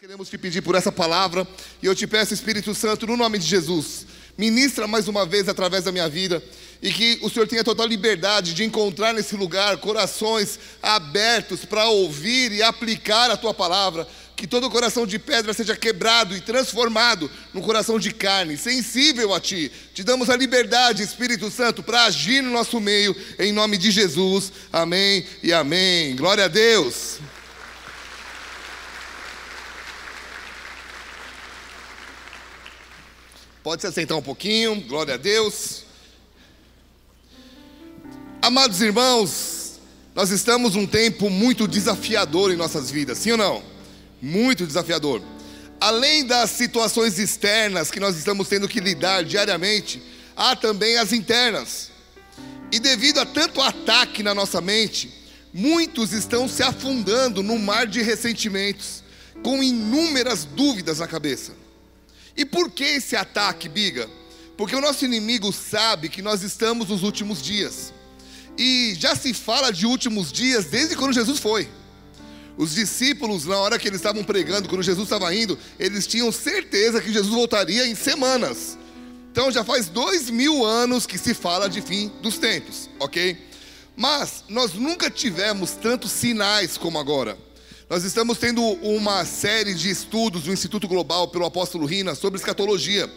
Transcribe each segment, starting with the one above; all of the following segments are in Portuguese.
queremos te pedir por essa palavra e eu te peço, Espírito Santo, no nome de Jesus, ministra mais uma vez através da minha vida e que o Senhor tenha total liberdade de encontrar nesse lugar corações abertos para ouvir e aplicar a tua palavra. Que todo coração de pedra seja quebrado e transformado num coração de carne, sensível a ti. Te damos a liberdade, Espírito Santo, para agir no nosso meio, em nome de Jesus. Amém e amém. Glória a Deus. Pode se assentar um pouquinho, glória a Deus. Amados irmãos, nós estamos num tempo muito desafiador em nossas vidas, sim ou não? Muito desafiador. Além das situações externas que nós estamos tendo que lidar diariamente, há também as internas. E devido a tanto ataque na nossa mente, muitos estão se afundando no mar de ressentimentos, com inúmeras dúvidas na cabeça. E por que esse ataque, Biga? Porque o nosso inimigo sabe que nós estamos nos últimos dias. E já se fala de últimos dias desde quando Jesus foi. Os discípulos, na hora que eles estavam pregando, quando Jesus estava indo, eles tinham certeza que Jesus voltaria em semanas. Então já faz dois mil anos que se fala de fim dos tempos, ok? Mas nós nunca tivemos tantos sinais como agora. Nós estamos tendo uma série de estudos do Instituto Global pelo apóstolo Rina sobre escatologia.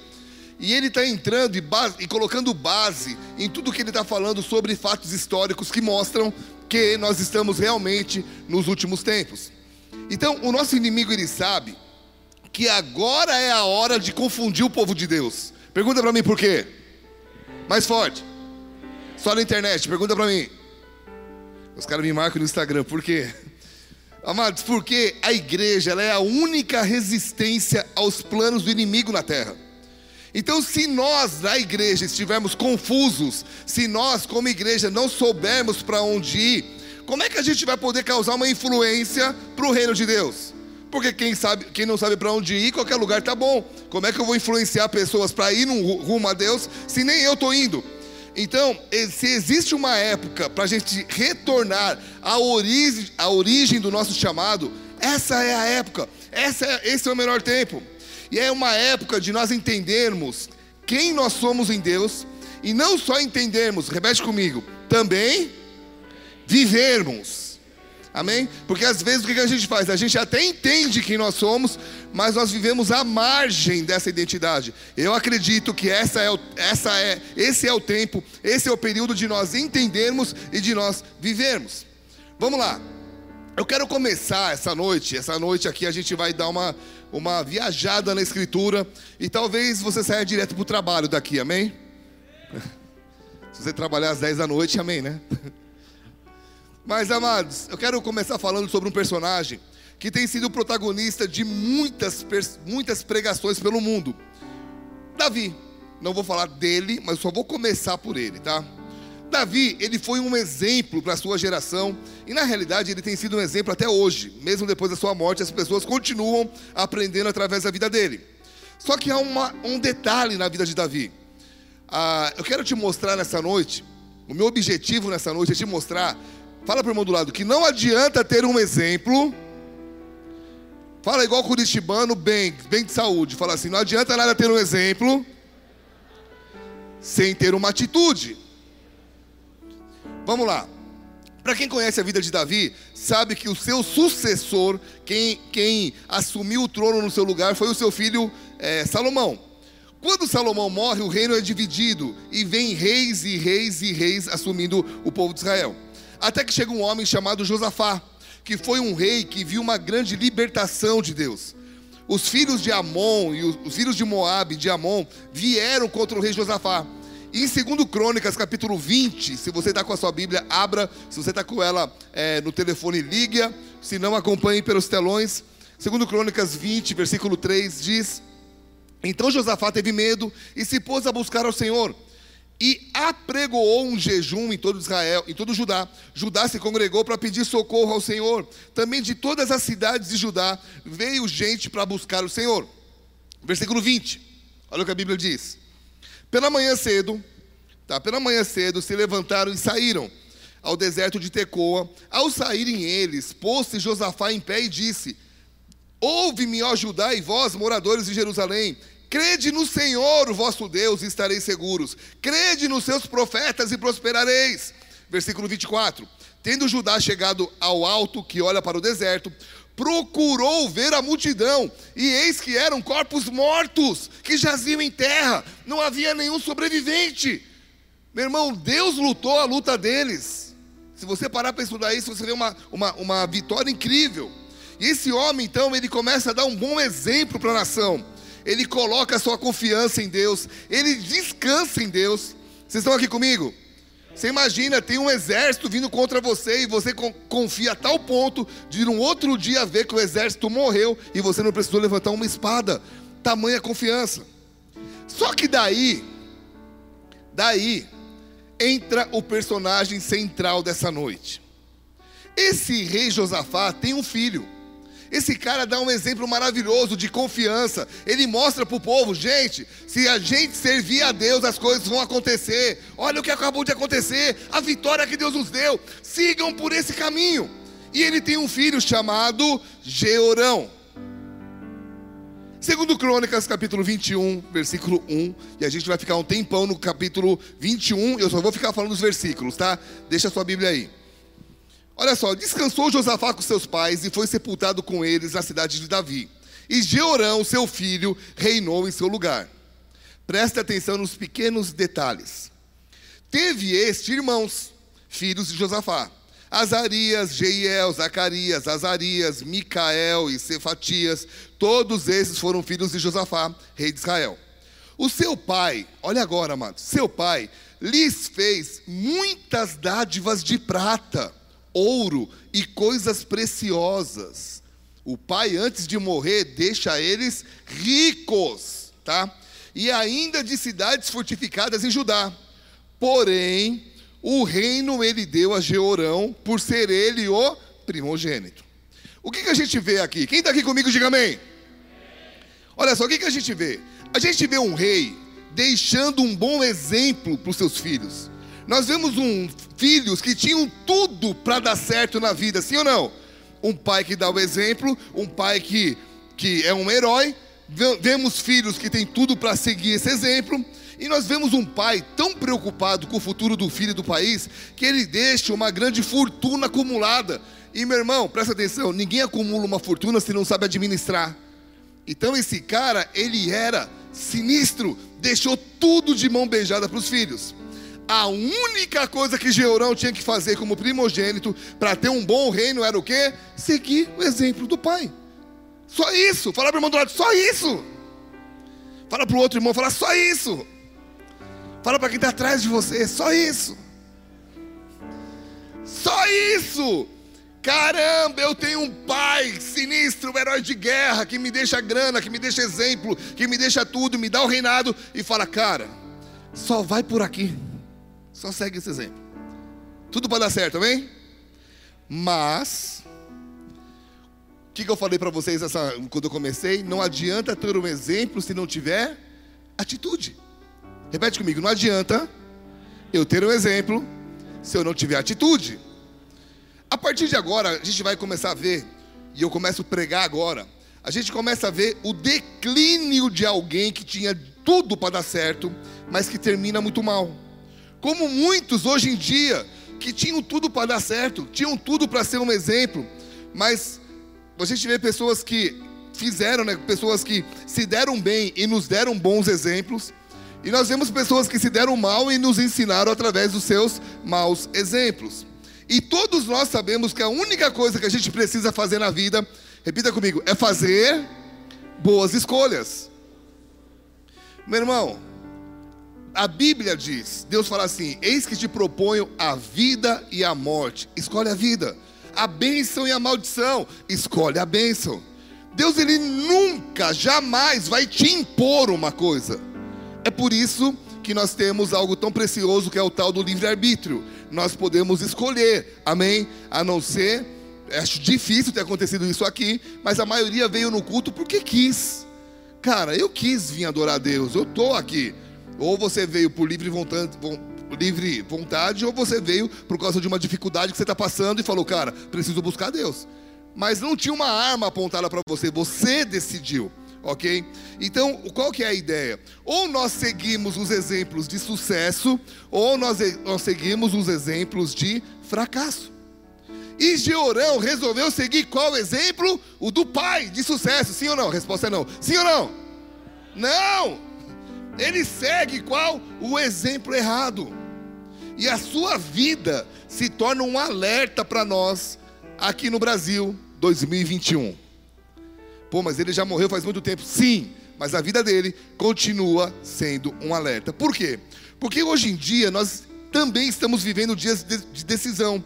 E ele está entrando e, base, e, colocando base em tudo que ele está falando sobre fatos históricos que mostram que nós estamos realmente nos últimos tempos. Então, o nosso inimigo ele sabe que agora é a hora de confundir o povo de Deus. Pergunta para mim por quê? Mais forte. Só na internet, pergunta para mim. Os caras me marcam no Instagram, por quê? Amados, porque a igreja ela é a única resistência aos planos do inimigo na terra. Então, se nós na igreja estivermos confusos, se nós como igreja não soubermos para onde ir, como é que a gente vai poder causar uma influência para o reino de Deus? Porque quem sabe, quem não sabe para onde ir, qualquer lugar tá bom. Como é que eu vou influenciar pessoas para ir num rumo a Deus, se nem eu estou indo? Então, se existe uma época para a gente retornar à origem, à origem do nosso chamado, essa é a época, essa é, esse é o melhor tempo. E é uma época de nós entendermos quem nós somos em Deus, e não só entendermos, repete comigo, também vivermos. Amém? Porque às vezes o que a gente faz? A gente até entende quem nós somos, mas nós vivemos à margem dessa identidade. Eu acredito que essa é, essa é, esse é o tempo, esse é o período de nós entendermos e de nós vivermos. Vamos lá. Eu quero começar essa noite. Essa noite aqui a gente vai dar uma, uma viajada na Escritura e talvez você saia direto para o trabalho daqui, amém? Se você trabalhar às 10 da noite, amém, né? Mas, amados, eu quero começar falando sobre um personagem que tem sido protagonista de muitas, muitas pregações pelo mundo. Davi. Não vou falar dele, mas só vou começar por ele, tá? Davi, ele foi um exemplo para a sua geração e na realidade ele tem sido um exemplo até hoje. Mesmo depois da sua morte, as pessoas continuam aprendendo através da vida dele. Só que há uma, um detalhe na vida de Davi. Ah, eu quero te mostrar nessa noite, o meu objetivo nessa noite é te mostrar Fala para o irmão do lado que não adianta ter um exemplo. Fala igual curitibano, bem, bem de saúde. Fala assim: não adianta nada ter um exemplo sem ter uma atitude. Vamos lá. Para quem conhece a vida de Davi, sabe que o seu sucessor, quem, quem assumiu o trono no seu lugar, foi o seu filho é, Salomão. Quando Salomão morre, o reino é dividido e vem reis e reis e reis assumindo o povo de Israel. Até que chega um homem chamado Josafá, que foi um rei que viu uma grande libertação de Deus. Os filhos de Amon e os filhos de Moabe, de Amon, vieram contra o rei Josafá. E em 2 Crônicas, capítulo 20, se você está com a sua Bíblia, abra. Se você está com ela é, no telefone, ligue. Se não, acompanhe pelos telões. 2 Crônicas 20, versículo 3 diz: Então Josafá teve medo e se pôs a buscar ao Senhor e apregoou um jejum em todo Israel, em todo Judá. Judá se congregou para pedir socorro ao Senhor. Também de todas as cidades de Judá veio gente para buscar o Senhor. Versículo 20. Olha o que a Bíblia diz. Pela manhã cedo, tá? Pela manhã cedo se levantaram e saíram ao deserto de Tecoa. Ao saírem eles, pôs-se Josafá em pé e disse: Ouve-me, ó Judá, e vós, moradores de Jerusalém. Crede no Senhor, o vosso Deus, e estareis seguros. Crede nos seus profetas e prosperareis. Versículo 24. Tendo Judá chegado ao alto que olha para o deserto, procurou ver a multidão, e eis que eram corpos mortos, que jaziam em terra, não havia nenhum sobrevivente. Meu irmão, Deus lutou a luta deles. Se você parar para estudar isso, você vê uma, uma, uma vitória incrível. E esse homem, então, ele começa a dar um bom exemplo para a nação. Ele coloca a sua confiança em Deus, ele descansa em Deus. Vocês estão aqui comigo? Você imagina, tem um exército vindo contra você e você confia a tal ponto de um outro dia ver que o exército morreu e você não precisou levantar uma espada. Tamanha confiança. Só que daí, daí, entra o personagem central dessa noite. Esse rei Josafá tem um filho. Esse cara dá um exemplo maravilhoso de confiança. Ele mostra para o povo: gente, se a gente servir a Deus, as coisas vão acontecer. Olha o que acabou de acontecer, a vitória que Deus nos deu. Sigam por esse caminho. E ele tem um filho chamado Georão. Segundo Crônicas, capítulo 21, versículo 1, e a gente vai ficar um tempão no capítulo 21, eu só vou ficar falando os versículos, tá? Deixa a sua Bíblia aí. Olha só, descansou Josafá com seus pais e foi sepultado com eles na cidade de Davi. E Jeorão, seu filho, reinou em seu lugar. Preste atenção nos pequenos detalhes. Teve este irmãos, filhos de Josafá: Azarias, Jeiel, Zacarias, Azarias, Micael e Cefatias. Todos esses foram filhos de Josafá, rei de Israel. O seu pai, olha agora, amados, seu pai lhes fez muitas dádivas de prata ouro e coisas preciosas. O pai, antes de morrer, deixa eles ricos, tá? E ainda de cidades fortificadas em Judá. Porém, o reino ele deu a Jeorão, por ser ele o primogênito. O que, que a gente vê aqui? Quem está aqui comigo, diga amém. Olha só, o que, que a gente vê? A gente vê um rei deixando um bom exemplo para os seus filhos. Nós vemos um filhos que tinham tudo para dar certo na vida, sim ou não? Um pai que dá o exemplo, um pai que, que é um herói. Vemos filhos que têm tudo para seguir esse exemplo. E nós vemos um pai tão preocupado com o futuro do filho e do país que ele deixa uma grande fortuna acumulada. E meu irmão, presta atenção: ninguém acumula uma fortuna se não sabe administrar. Então esse cara, ele era sinistro, deixou tudo de mão beijada para os filhos. A única coisa que Georão tinha que fazer como primogênito para ter um bom reino era o quê? Seguir o exemplo do pai. Só isso. Fala para o irmão do lado, só isso. Fala para o outro irmão, fala só isso. Fala para quem está atrás de você, só isso. Só isso. Caramba, eu tenho um pai sinistro, um herói de guerra, que me deixa grana, que me deixa exemplo, que me deixa tudo, me dá o reinado e fala, cara, só vai por aqui. Só segue esse exemplo. Tudo para dar certo, amém? Mas, o que, que eu falei para vocês essa, quando eu comecei? Não adianta ter um exemplo se não tiver atitude. Repete comigo: não adianta eu ter um exemplo se eu não tiver atitude. A partir de agora, a gente vai começar a ver, e eu começo a pregar agora, a gente começa a ver o declínio de alguém que tinha tudo para dar certo, mas que termina muito mal. Como muitos hoje em dia, que tinham tudo para dar certo, tinham tudo para ser um exemplo, mas a gente vê pessoas que fizeram, né, pessoas que se deram bem e nos deram bons exemplos, e nós vemos pessoas que se deram mal e nos ensinaram através dos seus maus exemplos. E todos nós sabemos que a única coisa que a gente precisa fazer na vida, repita comigo, é fazer boas escolhas. Meu irmão, a Bíblia diz, Deus fala assim: Eis que te proponho a vida e a morte. Escolhe a vida. A bênção e a maldição. Escolhe a bênção. Deus ele nunca, jamais vai te impor uma coisa. É por isso que nós temos algo tão precioso que é o tal do livre-arbítrio. Nós podemos escolher, amém? A não ser, acho difícil ter acontecido isso aqui, mas a maioria veio no culto porque quis. Cara, eu quis vir adorar a Deus, eu estou aqui. Ou você veio por livre vontade, livre vontade, ou você veio por causa de uma dificuldade que você está passando e falou, cara, preciso buscar Deus. mas não tinha uma arma apontada para você, você decidiu, ok? Então, qual que é a ideia? Ou nós seguimos os exemplos de sucesso, ou nós, nós seguimos os exemplos de fracasso. E Georão resolveu seguir qual exemplo? O do pai de sucesso, sim ou não? Resposta é não. Sim ou não? Não! Ele segue qual? O exemplo errado. E a sua vida se torna um alerta para nós aqui no Brasil 2021. Pô, mas ele já morreu faz muito tempo. Sim, mas a vida dele continua sendo um alerta. Por quê? Porque hoje em dia nós também estamos vivendo dias de decisão.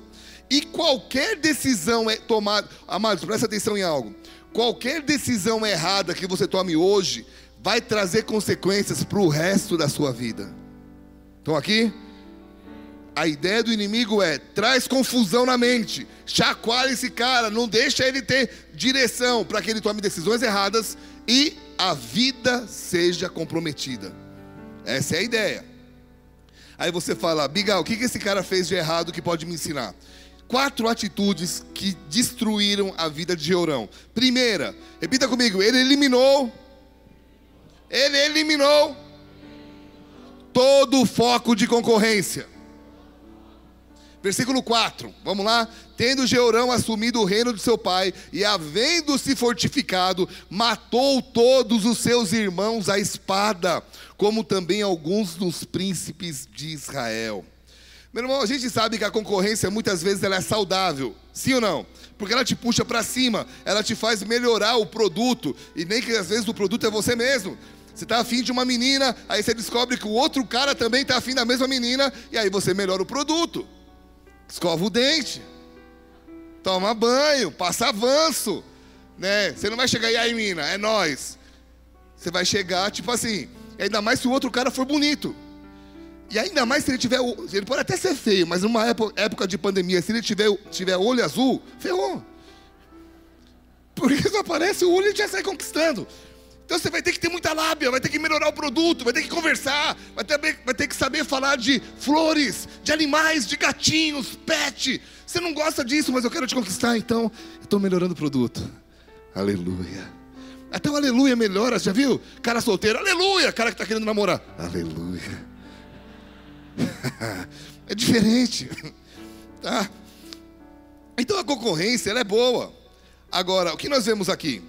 E qualquer decisão é tomada, amados, presta atenção em algo. Qualquer decisão errada que você tome hoje vai trazer consequências para o resto da sua vida. Estão aqui? A ideia do inimigo é traz confusão na mente, chacoalha esse cara, não deixa ele ter direção para que ele tome decisões erradas e a vida seja comprometida. Essa é a ideia. Aí você fala, Bigal, o que esse cara fez de errado que pode me ensinar? Quatro atitudes que destruíram a vida de Jeurão. Primeira, repita comigo, ele eliminou ele eliminou todo o foco de concorrência. Versículo 4, vamos lá? Tendo Jeorão assumido o reino de seu pai e havendo se fortificado, matou todos os seus irmãos à espada, como também alguns dos príncipes de Israel. Meu irmão, a gente sabe que a concorrência muitas vezes ela é saudável, sim ou não? Porque ela te puxa para cima, ela te faz melhorar o produto, e nem que às vezes o produto é você mesmo, você está afim de uma menina, aí você descobre que o outro cara também está afim da mesma menina, e aí você melhora o produto. Escova o dente, toma banho, passa avanço. Né? Você não vai chegar e aí, mina, é nós. Você vai chegar, tipo assim, ainda mais se o outro cara for bonito. E ainda mais se ele tiver. Ele pode até ser feio, mas numa época de pandemia, se ele tiver, tiver olho azul, ferrou. Porque só aparece o olho e já sai conquistando. Então você vai ter que ter muita lábia, vai ter que melhorar o produto, vai ter que conversar, vai ter, vai ter que saber falar de flores, de animais, de gatinhos, pet. Você não gosta disso, mas eu quero te conquistar, então eu estou melhorando o produto. Aleluia. Até o aleluia melhora, já viu? Cara solteiro, aleluia. Cara que está querendo namorar, aleluia. é diferente, tá? Então a concorrência ela é boa. Agora, o que nós vemos aqui?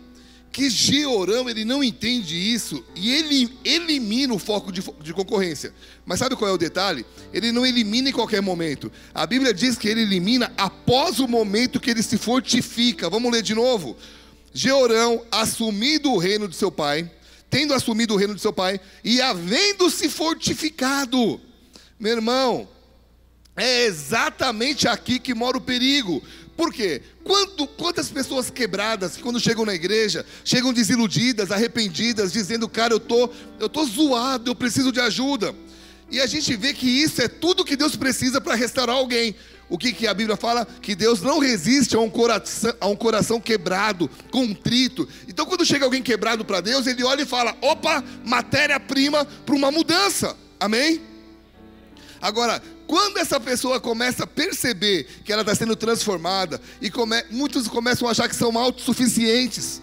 Que Georão ele não entende isso e ele elimina o foco de, de, concorrência. Mas sabe qual é o detalhe? Ele não elimina em qualquer momento. A Bíblia diz que ele elimina após o momento que ele se fortifica. Vamos ler de novo. Georão, assumido o reino de seu pai, tendo assumido o reino de seu pai e havendo se fortificado. Meu irmão, é exatamente aqui que mora o perigo. Por quê? Quanto, quantas pessoas quebradas que quando chegam na igreja, chegam desiludidas, arrependidas, dizendo, cara, eu tô, eu tô zoado, eu preciso de ajuda. E a gente vê que isso é tudo que Deus precisa para restaurar alguém. O que, que a Bíblia fala? Que Deus não resiste a um coração, a um coração quebrado, contrito. Então, quando chega alguém quebrado para Deus, ele olha e fala: opa, matéria-prima para uma mudança. Amém? Agora, quando essa pessoa começa a perceber que ela está sendo transformada, e come, muitos começam a achar que são autossuficientes,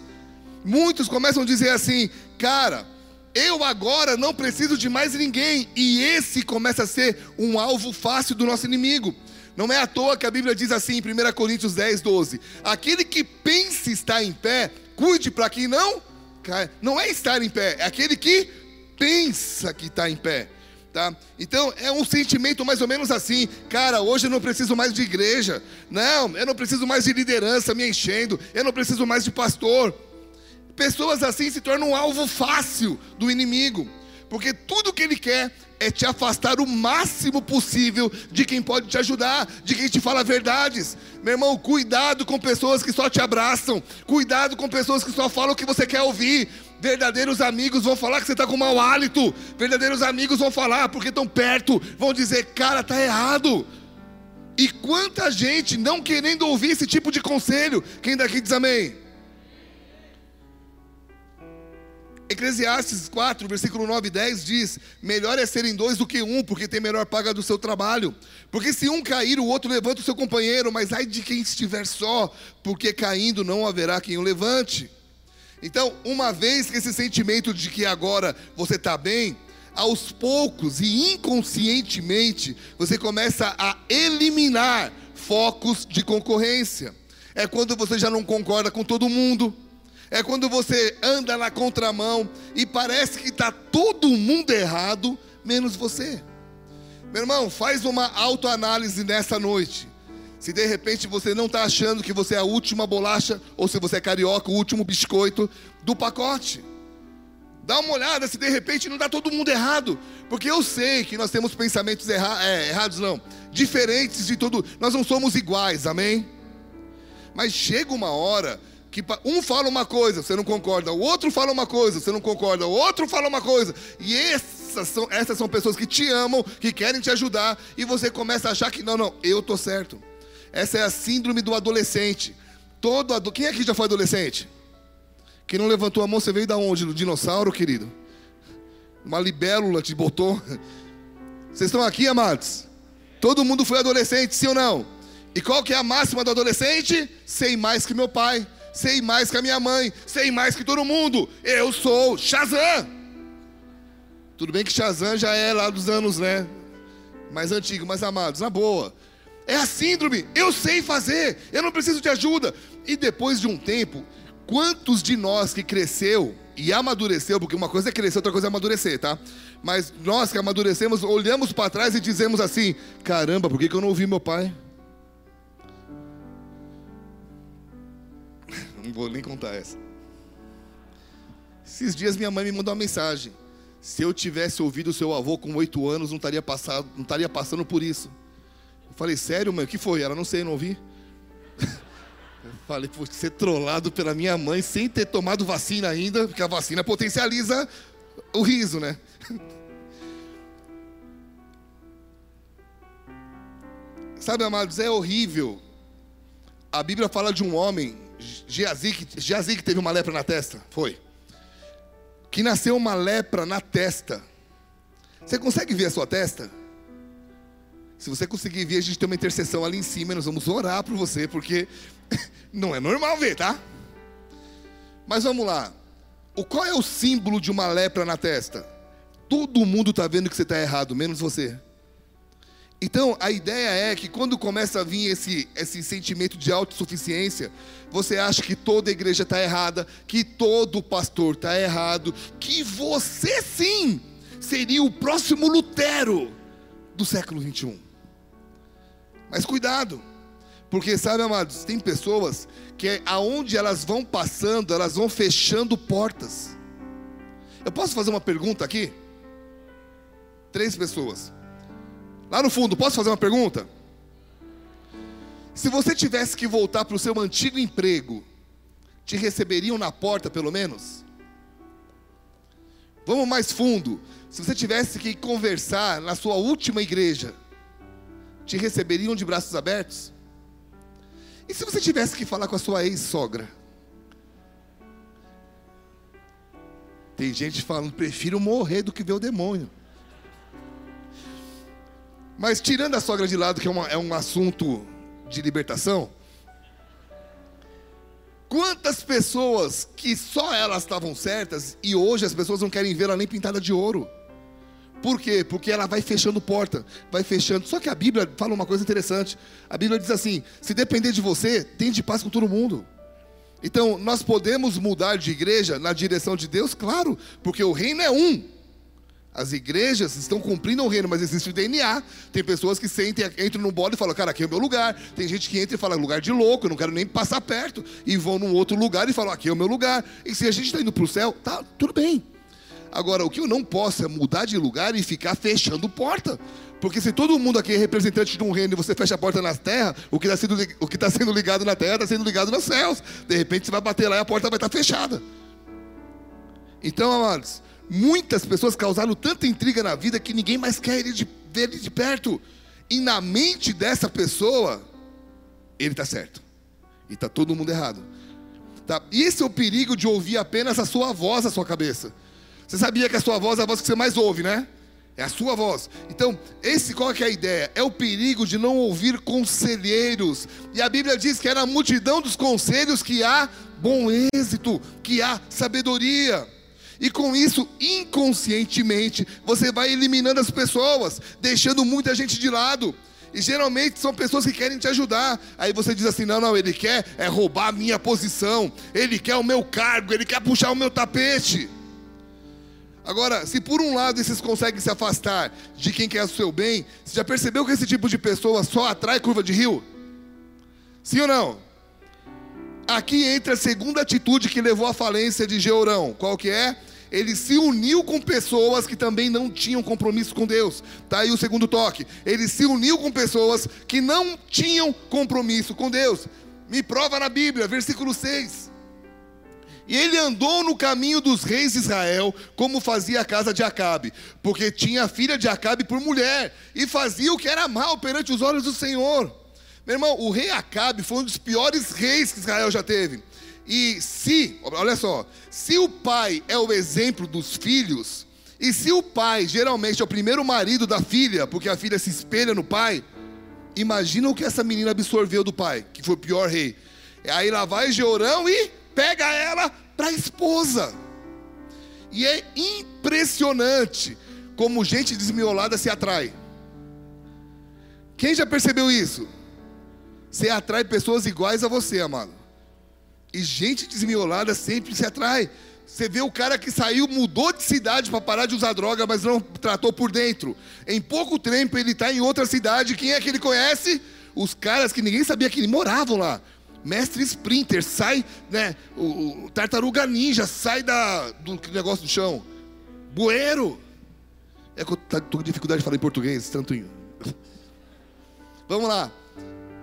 muitos começam a dizer assim, cara, eu agora não preciso de mais ninguém, e esse começa a ser um alvo fácil do nosso inimigo. Não é à toa que a Bíblia diz assim em 1 Coríntios 10, 12: aquele que pensa estar em pé, cuide para que não caia. Não é estar em pé, é aquele que pensa que está em pé. Tá? Então é um sentimento mais ou menos assim, cara, hoje eu não preciso mais de igreja, não, eu não preciso mais de liderança me enchendo, eu não preciso mais de pastor. Pessoas assim se tornam um alvo fácil do inimigo, porque tudo que ele quer é te afastar o máximo possível de quem pode te ajudar, de quem te fala verdades. Meu irmão, cuidado com pessoas que só te abraçam, cuidado com pessoas que só falam o que você quer ouvir. Verdadeiros amigos vão falar que você está com mau hálito. Verdadeiros amigos vão falar porque estão perto, vão dizer, cara, tá errado. E quanta gente não querendo ouvir esse tipo de conselho. Quem daqui diz amém? Eclesiastes 4, versículo 9 e 10 diz: Melhor é serem dois do que um, porque tem melhor paga do seu trabalho. Porque se um cair, o outro levanta o seu companheiro, mas ai de quem estiver só, porque caindo não haverá quem o levante. Então, uma vez que esse sentimento de que agora você está bem, aos poucos e inconscientemente, você começa a eliminar focos de concorrência. É quando você já não concorda com todo mundo é quando você anda na contramão e parece que está todo mundo errado, menos você. Meu irmão, faz uma autoanálise nessa noite. Se de repente você não está achando que você é a última bolacha, ou se você é carioca, o último biscoito do pacote. Dá uma olhada se de repente não está todo mundo errado. Porque eu sei que nós temos pensamentos erra é, errados, não. Diferentes de todo. Nós não somos iguais, amém? Mas chega uma hora que um fala uma coisa, você não concorda, o outro fala uma coisa, você não concorda, o outro fala uma coisa, e essas são, essas são pessoas que te amam, que querem te ajudar, e você começa a achar que não, não, eu tô certo. Essa é a síndrome do adolescente. Todo ado... Quem aqui já foi adolescente? Quem não levantou a mão, você veio da onde? Do dinossauro, querido? Uma libélula te botou. Vocês estão aqui, amados? Todo mundo foi adolescente, sim ou não? E qual que é a máxima do adolescente? Sei mais que meu pai sei mais que a minha mãe, sei mais que todo mundo. Eu sou Shazam. Tudo bem que Shazam já é lá dos anos, né? Mais antigo, mais amados, na boa. É a síndrome, eu sei fazer, eu não preciso de ajuda. E depois de um tempo, quantos de nós que cresceu e amadureceu, porque uma coisa é crescer, outra coisa é amadurecer, tá? Mas nós que amadurecemos, olhamos para trás e dizemos assim: caramba, por que, que eu não ouvi meu pai? Não vou nem contar essa. Esses dias minha mãe me mandou uma mensagem. Se eu tivesse ouvido seu avô com oito anos, não estaria, passado, não estaria passando por isso. Falei, sério, mãe? O que foi? Ela, não sei, não ouvi. Eu falei, por ser trollado pela minha mãe sem ter tomado vacina ainda, porque a vacina potencializa o riso, né? Sabe, amados, é horrível. A Bíblia fala de um homem Geazi que teve uma lepra na testa? Foi. Que nasceu uma lepra na testa. Você consegue ver a sua testa? Se você conseguir ver, a gente tem uma intercessão ali em cima. Nós vamos orar por você, porque não é normal ver, tá? Mas vamos lá. O, qual é o símbolo de uma lepra na testa? Todo mundo está vendo que você está errado, menos você. Então, a ideia é que quando começa a vir esse, esse sentimento de autossuficiência, você acha que toda igreja está errada, que todo pastor está errado, que você sim seria o próximo Lutero do século 21. Mas cuidado, porque sabe, amados, tem pessoas que aonde elas vão passando, elas vão fechando portas. Eu posso fazer uma pergunta aqui? Três pessoas. Lá no fundo, posso fazer uma pergunta? Se você tivesse que voltar para o seu antigo emprego, te receberiam na porta pelo menos? Vamos mais fundo. Se você tivesse que conversar na sua última igreja, te receberiam de braços abertos? E se você tivesse que falar com a sua ex-sogra? Tem gente falando, prefiro morrer do que ver o demônio. Mas tirando a sogra de lado, que é, uma, é um assunto de libertação, quantas pessoas que só elas estavam certas e hoje as pessoas não querem vê-la nem pintada de ouro? Por quê? Porque ela vai fechando porta, vai fechando. Só que a Bíblia fala uma coisa interessante. A Bíblia diz assim: se depender de você, tem de paz com todo mundo. Então, nós podemos mudar de igreja na direção de Deus? Claro, porque o reino é um. As igrejas estão cumprindo o reino, mas existe o DNA. Tem pessoas que sentem, entram num bolo e falam, cara, aqui é o meu lugar. Tem gente que entra e fala, lugar de louco, eu não quero nem passar perto. E vão num outro lugar e falam, aqui é o meu lugar. E se a gente está indo para o céu, tá tudo bem. Agora, o que eu não posso é mudar de lugar e ficar fechando porta. Porque se todo mundo aqui é representante de um reino e você fecha a porta na terra, o que está sendo, tá sendo ligado na terra está sendo ligado nos céus. De repente você vai bater lá e a porta vai estar tá fechada. Então, amados, Muitas pessoas causaram tanta intriga na vida que ninguém mais quer ele de, ver ele de perto. E na mente dessa pessoa, ele está certo. E está todo mundo errado. Tá? E esse é o perigo de ouvir apenas a sua voz na sua cabeça. Você sabia que a sua voz é a voz que você mais ouve, né? É a sua voz. Então, esse qual é a ideia? É o perigo de não ouvir conselheiros. E a Bíblia diz que é na multidão dos conselhos que há bom êxito, que há sabedoria. E com isso, inconscientemente, você vai eliminando as pessoas, deixando muita gente de lado. E geralmente são pessoas que querem te ajudar. Aí você diz assim: não, não, ele quer é roubar a minha posição, ele quer o meu cargo, ele quer puxar o meu tapete. Agora, se por um lado vocês conseguem se afastar de quem quer o seu bem, você já percebeu que esse tipo de pessoa só atrai curva de rio? Sim ou não? Aqui entra a segunda atitude que levou à falência de Georão. Qual que é? Ele se uniu com pessoas que também não tinham compromisso com Deus. Tá aí o segundo toque. Ele se uniu com pessoas que não tinham compromisso com Deus. Me prova na Bíblia, versículo 6. E ele andou no caminho dos reis de Israel, como fazia a casa de Acabe, porque tinha a filha de Acabe por mulher, e fazia o que era mal perante os olhos do Senhor. Meu irmão, o rei Acabe foi um dos piores reis que Israel já teve. E se, olha só, se o pai é o exemplo dos filhos, e se o pai geralmente é o primeiro marido da filha, porque a filha se espelha no pai, imagina o que essa menina absorveu do pai, que foi o pior rei. Aí lá vai Georão e pega ela para esposa. E é impressionante como gente desmiolada se atrai. Quem já percebeu isso? Você atrai pessoas iguais a você, amado. E gente desmiolada sempre se atrai. Você vê o cara que saiu, mudou de cidade para parar de usar droga, mas não tratou por dentro. Em pouco tempo ele está em outra cidade. Quem é que ele conhece? Os caras que ninguém sabia que moravam lá mestre sprinter, sai, né? O, o tartaruga ninja, sai da, do negócio do chão. Bueiro. É que eu tô com dificuldade de falar em português, tanto. Vamos lá.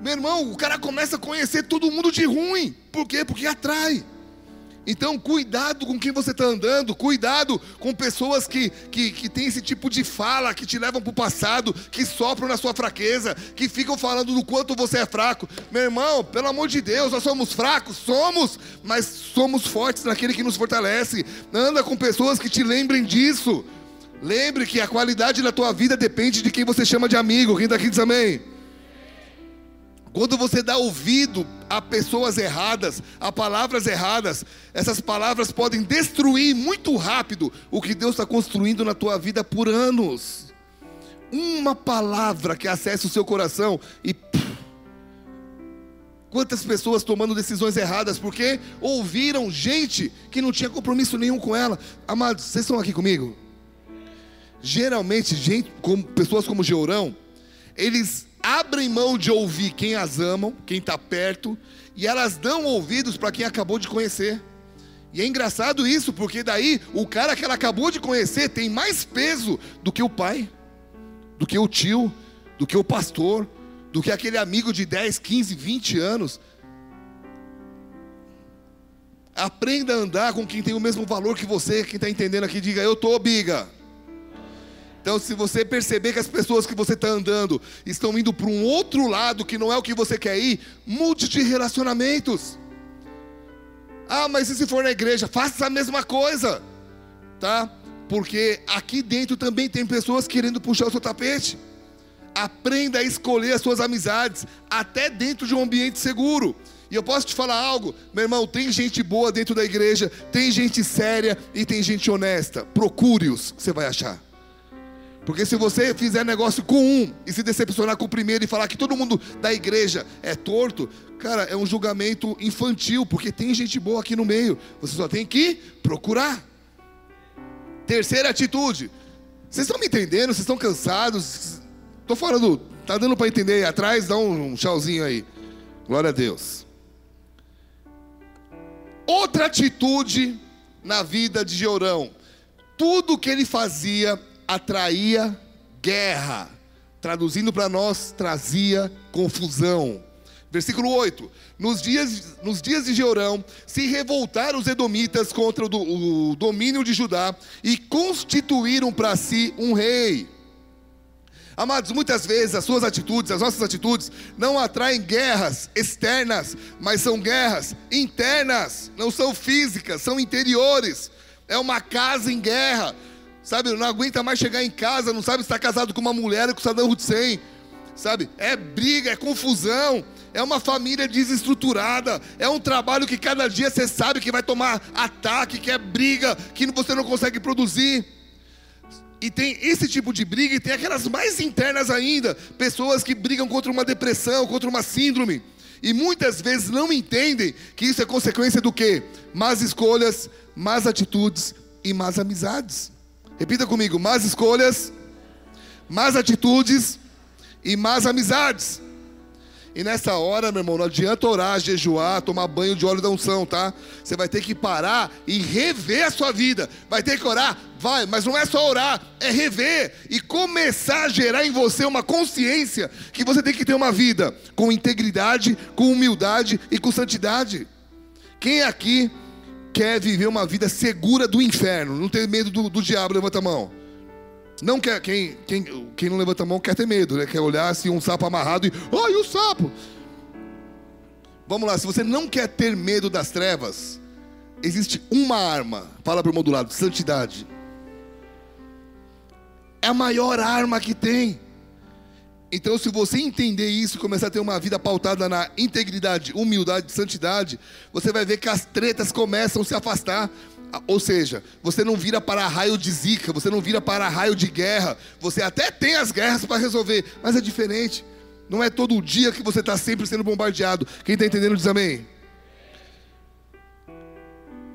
Meu irmão, o cara começa a conhecer todo mundo de ruim. Por quê? Porque atrai. Então, cuidado com quem você está andando, cuidado com pessoas que, que, que têm esse tipo de fala, que te levam para o passado, que sopram na sua fraqueza, que ficam falando do quanto você é fraco. Meu irmão, pelo amor de Deus, nós somos fracos, somos, mas somos fortes naquele que nos fortalece. Anda com pessoas que te lembrem disso. Lembre que a qualidade da tua vida depende de quem você chama de amigo. Quem está aqui diz amém? Quando você dá ouvido a pessoas erradas, a palavras erradas, essas palavras podem destruir muito rápido o que Deus está construindo na tua vida por anos. Uma palavra que acesse o seu coração e. Quantas pessoas tomando decisões erradas porque ouviram gente que não tinha compromisso nenhum com ela. Amados, vocês estão aqui comigo? Geralmente, gente, como, pessoas como Georão, eles abrem mão de ouvir quem as amam, quem está perto, e elas dão ouvidos para quem acabou de conhecer. E é engraçado isso, porque daí o cara que ela acabou de conhecer tem mais peso do que o pai, do que o tio, do que o pastor, do que aquele amigo de 10, 15, 20 anos. Aprenda a andar com quem tem o mesmo valor que você, quem está entendendo aqui, diga, eu estou, biga. Então, se você perceber que as pessoas que você está andando estão indo para um outro lado que não é o que você quer ir, mude de relacionamentos. Ah, mas e se for na igreja? Faça a mesma coisa, tá? Porque aqui dentro também tem pessoas querendo puxar o seu tapete. Aprenda a escolher as suas amizades, até dentro de um ambiente seguro. E eu posso te falar algo, meu irmão, tem gente boa dentro da igreja, tem gente séria e tem gente honesta. Procure-os, você vai achar. Porque se você fizer negócio com um e se decepcionar com o primeiro e falar que todo mundo da igreja é torto, cara, é um julgamento infantil, porque tem gente boa aqui no meio. Você só tem que procurar. Terceira atitude. Vocês estão me entendendo? Vocês estão cansados? Estou falando, tá dando para entender aí atrás? Dá um, um tchauzinho aí. Glória a Deus. Outra atitude na vida de Georão. Tudo que ele fazia atraía guerra. Traduzindo para nós, trazia confusão. Versículo 8: nos dias, nos dias de Jeorão, se revoltaram os edomitas contra o, do, o domínio de Judá e constituíram para si um rei. Amados, muitas vezes as suas atitudes, as nossas atitudes, não atraem guerras externas, mas são guerras internas, não são físicas, são interiores. É uma casa em guerra, sabe? Não aguenta mais chegar em casa, não sabe se está casado com uma mulher ou com Saddam Hussein, sabe? É briga, é confusão, é uma família desestruturada, é um trabalho que cada dia você sabe que vai tomar ataque, que é briga, que você não consegue produzir. E tem esse tipo de briga e tem aquelas mais internas ainda, pessoas que brigam contra uma depressão, contra uma síndrome. E muitas vezes não entendem que isso é consequência do quê? Más escolhas, más atitudes e más amizades. Repita comigo: más escolhas, más atitudes e más amizades. E nessa hora, meu irmão, não adianta orar, jejuar, tomar banho de óleo da unção, tá? Você vai ter que parar e rever a sua vida. Vai ter que orar, vai, mas não é só orar, é rever e começar a gerar em você uma consciência que você tem que ter uma vida com integridade, com humildade e com santidade. Quem aqui quer viver uma vida segura do inferno, não ter medo do, do diabo, levanta a mão. Não quer, quem, quem, quem não levanta a mão quer ter medo, né? Quer olhar assim um sapo amarrado e, ai, o sapo! Vamos lá, se você não quer ter medo das trevas, existe uma arma, fala para o irmão do lado, santidade. É a maior arma que tem. Então, se você entender isso e começar a ter uma vida pautada na integridade, humildade, santidade, você vai ver que as tretas começam a se afastar. Ou seja, você não vira para raio de zica, você não vira para raio de guerra. Você até tem as guerras para resolver, mas é diferente. Não é todo dia que você está sempre sendo bombardeado. Quem está entendendo diz amém.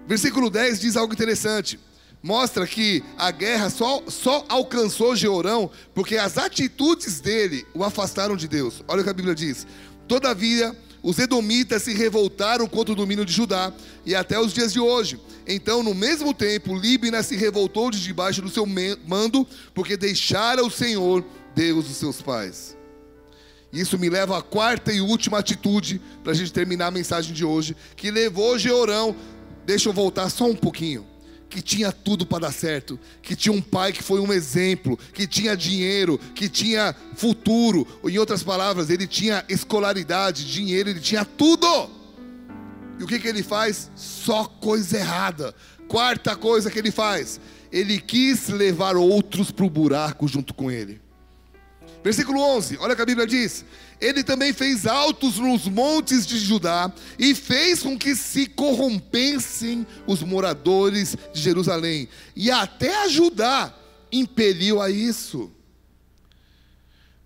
Versículo 10 diz algo interessante. Mostra que a guerra só, só alcançou Georão porque as atitudes dele o afastaram de Deus. Olha o que a Bíblia diz. Todavia, os edomitas se revoltaram contra o domínio de Judá e até os dias de hoje. Então, no mesmo tempo, Líbina se revoltou de debaixo do seu mando, porque deixara o Senhor, Deus dos seus pais. Isso me leva à quarta e última atitude, para a gente terminar a mensagem de hoje, que levou Georão. Deixa eu voltar só um pouquinho que tinha tudo para dar certo, que tinha um pai que foi um exemplo, que tinha dinheiro, que tinha futuro, em outras palavras, ele tinha escolaridade, dinheiro, ele tinha tudo. E o que, que ele faz? Só coisa errada. Quarta coisa que ele faz, ele quis levar outros para o buraco junto com ele. Versículo 11, olha o que a Bíblia diz: Ele também fez altos nos montes de Judá e fez com que se corrompessem os moradores de Jerusalém, e até a Judá impeliu a isso.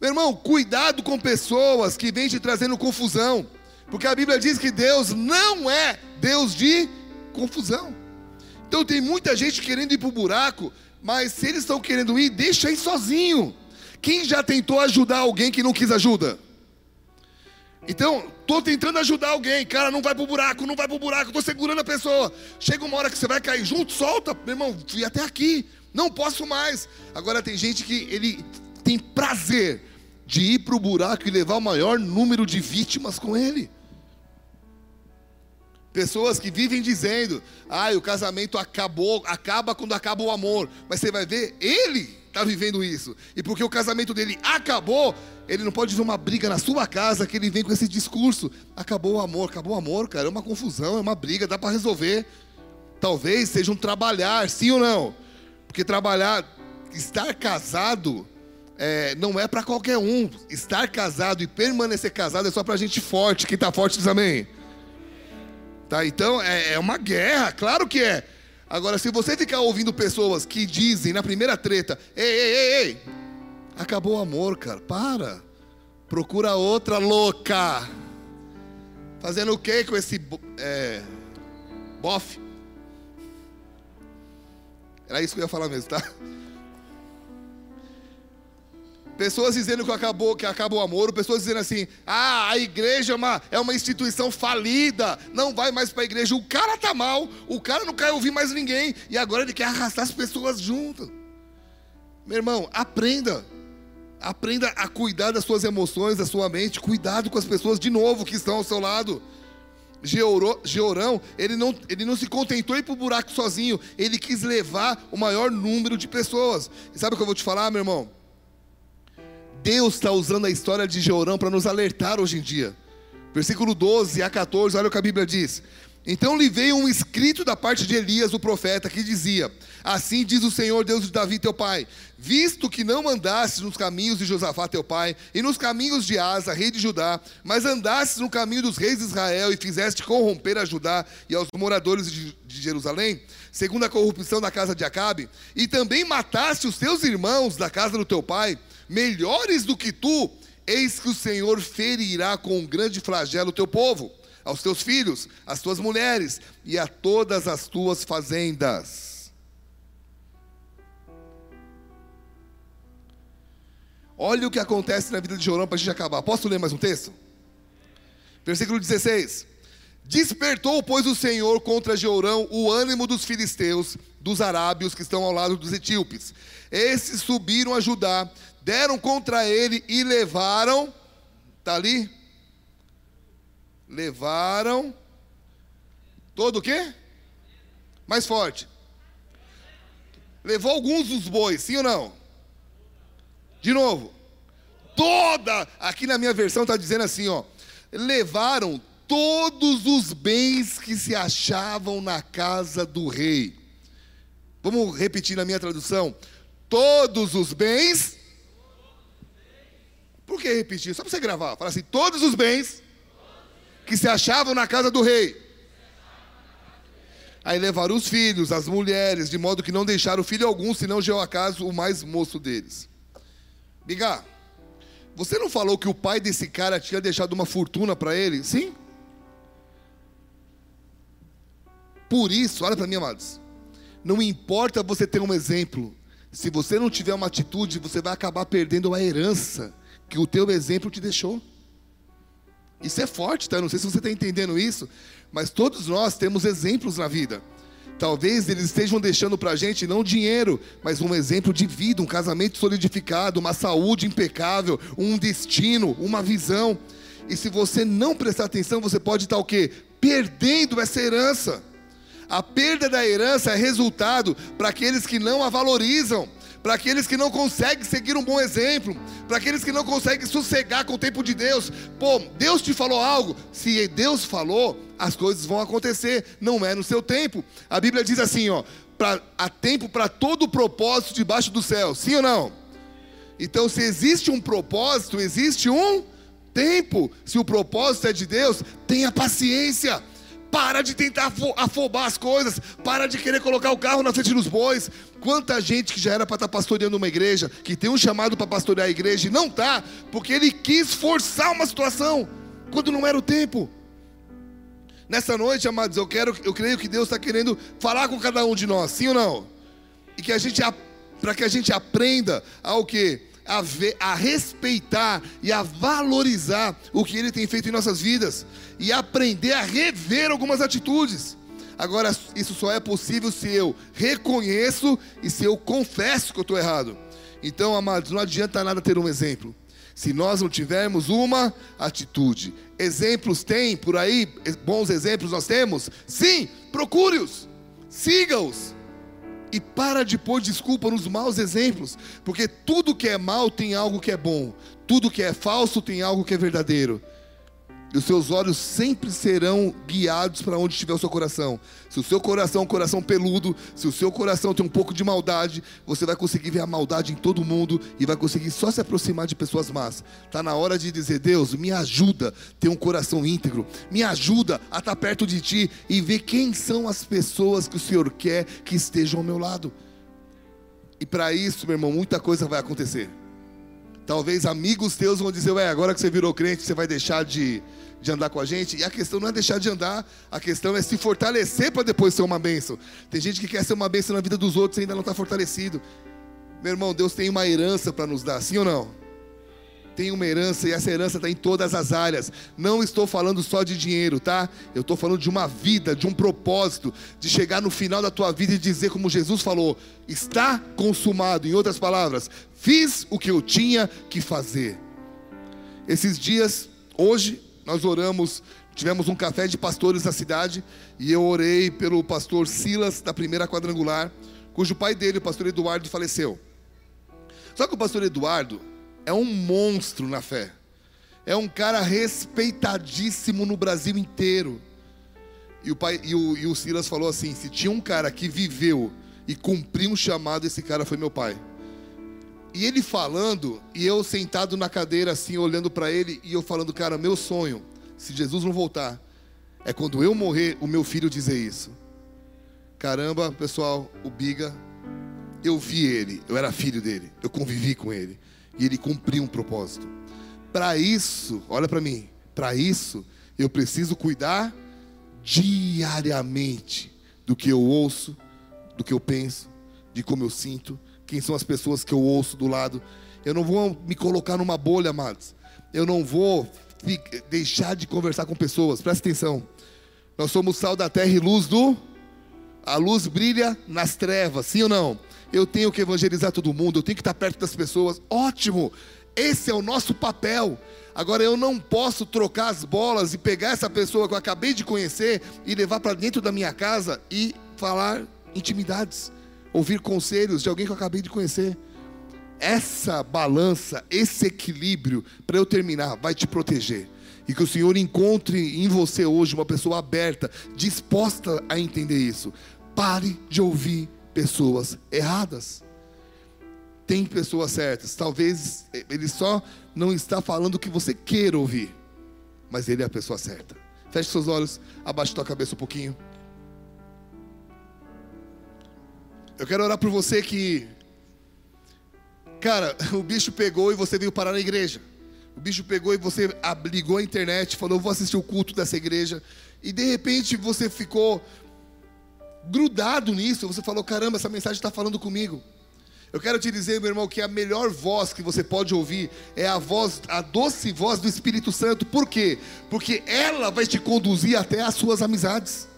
Meu irmão, cuidado com pessoas que vêm te trazendo confusão, porque a Bíblia diz que Deus não é Deus de confusão. Então tem muita gente querendo ir para o buraco, mas se eles estão querendo ir, deixa aí sozinho. Quem já tentou ajudar alguém que não quis ajuda? Então, estou tentando ajudar alguém, cara, não vai pro buraco, não vai pro buraco, estou segurando a pessoa. Chega uma hora que você vai cair junto, solta, meu irmão, fui até aqui, não posso mais. Agora tem gente que ele tem prazer de ir pro buraco e levar o maior número de vítimas com ele. Pessoas que vivem dizendo: "Ah, o casamento acabou, acaba quando acaba o amor". Mas você vai ver, ele está vivendo isso. E porque o casamento dele acabou, ele não pode ver uma briga na sua casa que ele vem com esse discurso. Acabou o amor, acabou o amor, cara. É uma confusão, é uma briga, dá para resolver. Talvez seja um trabalhar, sim ou não? Porque trabalhar, estar casado, é, não é para qualquer um. Estar casado e permanecer casado é só para gente forte. Quem está forte diz amém. Tá, então é, é uma guerra, claro que é. Agora, se você ficar ouvindo pessoas que dizem na primeira treta, ei, ei, ei, ei, acabou o amor, cara, para. Procura outra louca. Fazendo o que com esse é, bofe? Era isso que eu ia falar mesmo, tá? Pessoas dizendo que acabou, que acabou o amor, pessoas dizendo assim: ah, a igreja é uma, é uma instituição falida, não vai mais para a igreja. O cara tá mal, o cara não quer ouvir mais ninguém, e agora ele quer arrastar as pessoas junto. Meu irmão, aprenda. Aprenda a cuidar das suas emoções, da sua mente. Cuidado com as pessoas de novo que estão ao seu lado. Georão, ele não, ele não se contentou em ir para o buraco sozinho, ele quis levar o maior número de pessoas. E sabe o que eu vou te falar, meu irmão? Deus está usando a história de Jeorão para nos alertar hoje em dia. Versículo 12 a 14, olha o que a Bíblia diz. Então lhe veio um escrito da parte de Elias, o profeta, que dizia: Assim diz o Senhor Deus de Davi, teu pai: Visto que não andaste nos caminhos de Josafá, teu pai, e nos caminhos de Asa, rei de Judá, mas andaste no caminho dos reis de Israel e fizeste corromper a Judá e aos moradores de Jerusalém, segundo a corrupção da casa de Acabe, e também mataste os teus irmãos da casa do teu pai, melhores do que tu, eis que o Senhor ferirá com um grande flagelo o teu povo aos teus filhos, às tuas mulheres e a todas as tuas fazendas. Olha o que acontece na vida de Jorão para a gente acabar. Posso ler mais um texto? Versículo 16. Despertou, pois, o Senhor contra Jeorão o ânimo dos filisteus, dos arábios que estão ao lado dos etíopes. Esses subiram a Judá, deram contra ele e levaram. Está ali? levaram todo o quê? Mais forte. Levou alguns dos bois, sim ou não? De novo. Toda, aqui na minha versão está dizendo assim, ó. Levaram todos os bens que se achavam na casa do rei. Vamos repetir na minha tradução. Todos os bens. Por que repetir? Só para você gravar. Fala assim: todos os bens que se achavam na casa do rei. Aí levaram os filhos, as mulheres, de modo que não deixaram filho algum, senão acaso o mais moço deles. Biga, você não falou que o pai desse cara tinha deixado uma fortuna para ele? Sim? Por isso, olha para mim, amados. Não importa você ter um exemplo, se você não tiver uma atitude, você vai acabar perdendo a herança que o teu exemplo te deixou. Isso é forte, tá? Não sei se você está entendendo isso, mas todos nós temos exemplos na vida. Talvez eles estejam deixando para a gente não dinheiro, mas um exemplo de vida, um casamento solidificado, uma saúde impecável, um destino, uma visão. E se você não prestar atenção, você pode estar o quê? Perdendo essa herança. A perda da herança é resultado para aqueles que não a valorizam para aqueles que não conseguem seguir um bom exemplo, para aqueles que não conseguem sossegar com o tempo de Deus. Pô, Deus te falou algo, se Deus falou, as coisas vão acontecer, não é no seu tempo. A Bíblia diz assim, ó, pra, há tempo para todo o propósito debaixo do céu, sim ou não? Então, se existe um propósito, existe um tempo. Se o propósito é de Deus, tenha paciência. Para de tentar afobar as coisas. Para de querer colocar o carro na frente dos bois. Quanta gente que já era para estar tá pastoreando uma igreja, que tem um chamado para pastorear a igreja e não está, porque ele quis forçar uma situação, quando não era o tempo. Nessa noite, amados, eu quero, eu creio que Deus está querendo falar com cada um de nós, sim ou não? E que a gente, para que a gente aprenda ao que a, ver, a respeitar e a valorizar o que Ele tem feito em nossas vidas e aprender a rever algumas atitudes. Agora, isso só é possível se eu reconheço e se eu confesso que eu estou errado. Então, amados, não adianta nada ter um exemplo. Se nós não tivermos uma atitude, exemplos tem por aí, bons exemplos nós temos? Sim, procure-os, siga-os. E para de pôr desculpa nos maus exemplos, porque tudo que é mal tem algo que é bom, tudo que é falso tem algo que é verdadeiro. E os seus olhos sempre serão guiados para onde estiver o seu coração. Se o seu coração é um coração peludo, se o seu coração tem um pouco de maldade, você vai conseguir ver a maldade em todo mundo e vai conseguir só se aproximar de pessoas más. Está na hora de dizer: Deus, me ajuda a ter um coração íntegro, me ajuda a estar perto de Ti e ver quem são as pessoas que o Senhor quer que estejam ao meu lado. E para isso, meu irmão, muita coisa vai acontecer. Talvez amigos teus vão dizer: Ué, agora que você virou crente, você vai deixar de de andar com a gente. E a questão não é deixar de andar, a questão é se fortalecer para depois ser uma bênção. Tem gente que quer ser uma bênção na vida dos outros e ainda não está fortalecido. Meu irmão, Deus tem uma herança para nos dar, sim ou não? Tem uma herança e essa herança está em todas as áreas. Não estou falando só de dinheiro, tá? Eu estou falando de uma vida, de um propósito, de chegar no final da tua vida e dizer, como Jesus falou: está consumado. Em outras palavras, fiz o que eu tinha que fazer. Esses dias, hoje, nós oramos, tivemos um café de pastores na cidade e eu orei pelo pastor Silas da primeira quadrangular, cujo pai dele, o pastor Eduardo, faleceu. Só que o pastor Eduardo, é um monstro na fé. É um cara respeitadíssimo no Brasil inteiro. E o, pai, e o, e o Silas falou assim: se tinha um cara que viveu e cumpriu um chamado, esse cara foi meu pai. E ele falando, e eu sentado na cadeira assim, olhando para ele, e eu falando, cara, meu sonho, se Jesus não voltar, é quando eu morrer, o meu filho dizer isso. Caramba, pessoal, o Biga, eu vi ele, eu era filho dele, eu convivi com ele, e ele cumpriu um propósito. Para isso, olha para mim, para isso, eu preciso cuidar diariamente do que eu ouço, do que eu penso, de como eu sinto, quem são as pessoas que eu ouço do lado. Eu não vou me colocar numa bolha, amados. Eu não vou deixar de conversar com pessoas. Presta atenção. Nós somos sal da terra e luz do. A luz brilha nas trevas, sim ou não? Eu tenho que evangelizar todo mundo, eu tenho que estar perto das pessoas. Ótimo! Esse é o nosso papel. Agora eu não posso trocar as bolas e pegar essa pessoa que eu acabei de conhecer e levar para dentro da minha casa e falar intimidades, ouvir conselhos de alguém que eu acabei de conhecer. Essa balança, esse equilíbrio, para eu terminar, vai te proteger. E que o Senhor encontre em você hoje uma pessoa aberta, disposta a entender isso. Pare de ouvir pessoas erradas tem pessoas certas. Talvez ele só não está falando o que você queira ouvir, mas ele é a pessoa certa. Feche seus olhos, abaixe tua cabeça um pouquinho. Eu quero orar por você que, cara, o bicho pegou e você veio parar na igreja. O bicho pegou e você ligou a internet, falou, vou assistir o culto dessa igreja. E de repente você ficou grudado nisso. Você falou, caramba, essa mensagem está falando comigo. Eu quero te dizer, meu irmão, que a melhor voz que você pode ouvir é a voz, a doce voz do Espírito Santo. Por quê? Porque ela vai te conduzir até as suas amizades.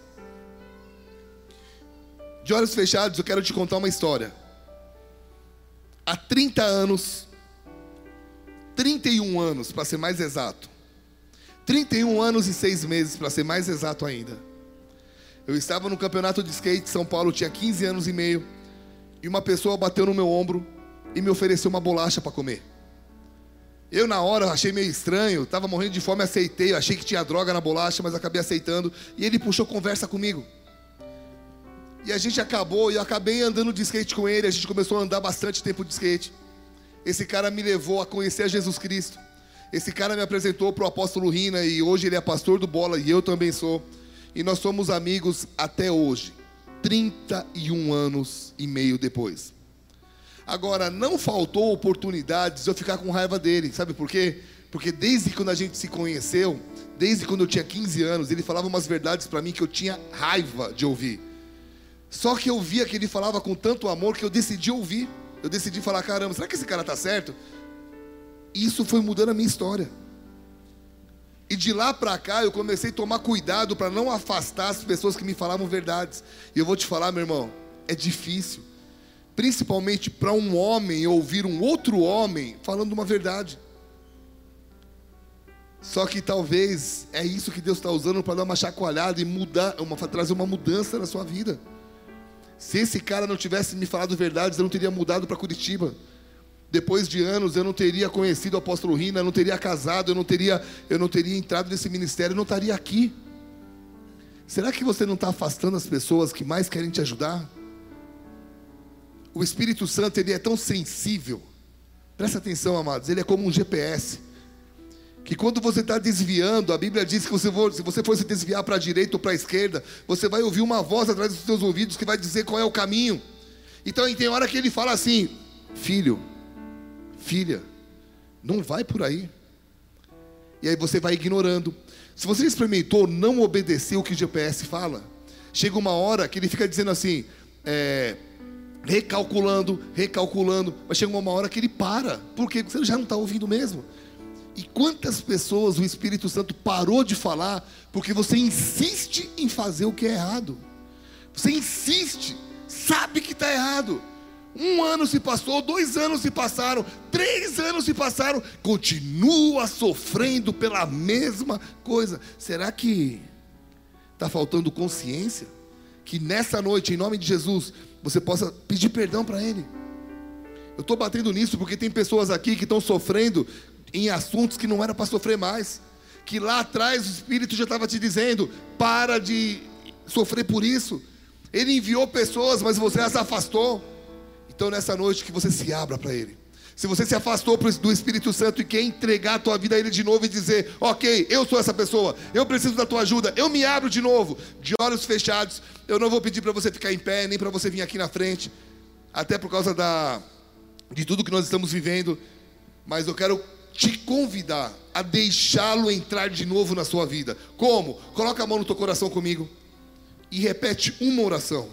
De olhos fechados, eu quero te contar uma história. Há 30 anos, 31 anos para ser mais exato, 31 anos e 6 meses para ser mais exato ainda. Eu estava no campeonato de skate, São Paulo, tinha 15 anos e meio e uma pessoa bateu no meu ombro e me ofereceu uma bolacha para comer. Eu, na hora, achei meio estranho, estava morrendo de fome, aceitei. Achei que tinha droga na bolacha, mas acabei aceitando. E ele puxou conversa comigo. E a gente acabou, e eu acabei andando de skate com ele. A gente começou a andar bastante tempo de skate. Esse cara me levou a conhecer a Jesus Cristo. Esse cara me apresentou para o apóstolo Rina, e hoje ele é pastor do Bola, e eu também sou. E nós somos amigos até hoje. 31 anos e meio depois. Agora, não faltou oportunidades de eu ficar com raiva dele, sabe por quê? Porque desde quando a gente se conheceu, desde quando eu tinha 15 anos, ele falava umas verdades para mim que eu tinha raiva de ouvir. Só que eu via que ele falava com tanto amor que eu decidi ouvir. Eu decidi falar: caramba, será que esse cara tá certo? Isso foi mudando a minha história. E de lá para cá eu comecei a tomar cuidado para não afastar as pessoas que me falavam verdades. E eu vou te falar, meu irmão, é difícil. Principalmente para um homem ouvir um outro homem falando uma verdade. Só que talvez é isso que Deus está usando para dar uma chacoalhada e mudar, uma, trazer uma mudança na sua vida. Se esse cara não tivesse me falado verdades, eu não teria mudado para Curitiba depois de anos eu não teria conhecido o apóstolo Rina, eu não teria casado, eu não teria, eu não teria entrado nesse ministério, eu não estaria aqui. Será que você não está afastando as pessoas que mais querem te ajudar? O Espírito Santo ele é tão sensível. Presta atenção, amados. Ele é como um GPS. Que quando você está desviando, a Bíblia diz que você for, se você for se desviar para a direita ou para a esquerda, você vai ouvir uma voz atrás dos seus ouvidos que vai dizer qual é o caminho. Então tem hora que ele fala assim: Filho, filha, não vai por aí. E aí você vai ignorando. Se você experimentou não obedecer o que o GPS fala, chega uma hora que ele fica dizendo assim, é, recalculando, recalculando, mas chega uma hora que ele para, porque você já não está ouvindo mesmo. E quantas pessoas o Espírito Santo parou de falar porque você insiste em fazer o que é errado? Você insiste, sabe que está errado um ano se passou, dois anos se passaram, três anos se passaram, continua sofrendo pela mesma coisa. Será que está faltando consciência? Que nessa noite, em nome de Jesus, você possa pedir perdão para Ele. Eu estou batendo nisso porque tem pessoas aqui que estão sofrendo em assuntos que não era para sofrer mais. Que lá atrás o Espírito já estava te dizendo: para de sofrer por isso. Ele enviou pessoas, mas você as afastou. Então nessa noite que você se abra para Ele. Se você se afastou do Espírito Santo e quer entregar a tua vida a Ele de novo e dizer: Ok, eu sou essa pessoa, eu preciso da tua ajuda, eu me abro de novo, de olhos fechados. Eu não vou pedir para você ficar em pé, nem para você vir aqui na frente, até por causa da, de tudo que nós estamos vivendo, mas eu quero te convidar a deixá-lo entrar de novo na sua vida. Como? Coloca a mão no teu coração comigo e repete uma oração.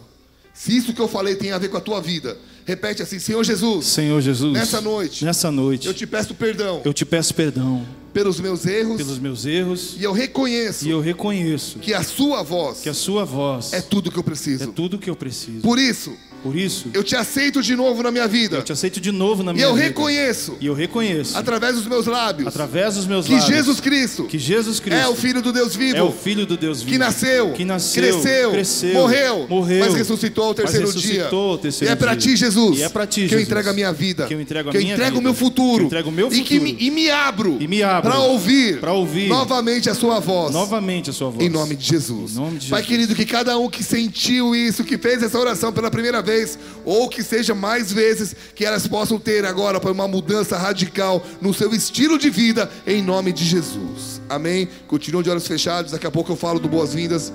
Se isso que eu falei tem a ver com a tua vida, repete assim: Senhor Jesus. Senhor Jesus. Nessa noite. Nessa noite. Eu te peço perdão. Eu te peço perdão pelos meus erros, pelos meus erros, e eu reconheço, e eu reconheço que a sua voz, que a sua voz é tudo que eu preciso. É tudo que eu preciso. Por isso, por isso, eu te aceito de novo na minha vida. Eu te aceito de novo na minha vida. E eu reconheço. E eu reconheço. Através dos meus lábios. Através dos meus que lábios. Jesus Cristo. Que Jesus Cristo. É o filho do Deus vivo. É o filho do Deus vivo. Que nasceu. Que nasceu. Cresceu. Cresceu. Morreu. Morreu. Mas ressuscitou ao terceiro mas ressuscitou dia. Ao terceiro e é para ti, Jesus. E é para ti, que Jesus. eu entrego a minha vida. Que eu entrego a que minha eu entrego vida. o meu futuro. Que eu entrego o meu futuro. E, que me, e me abro. E me abro. Para ouvir. Para ouvir. Novamente a sua voz. Novamente a sua voz. Em nome de Jesus. Em nome de Jesus. Pai querido, que cada um que sentiu isso, que fez essa oração pela primeira vez, ou que seja mais vezes, que elas possam ter agora para uma mudança radical no seu estilo de vida, em nome de Jesus. Amém? Continuam de olhos fechados, daqui a pouco eu falo do boas-vindas.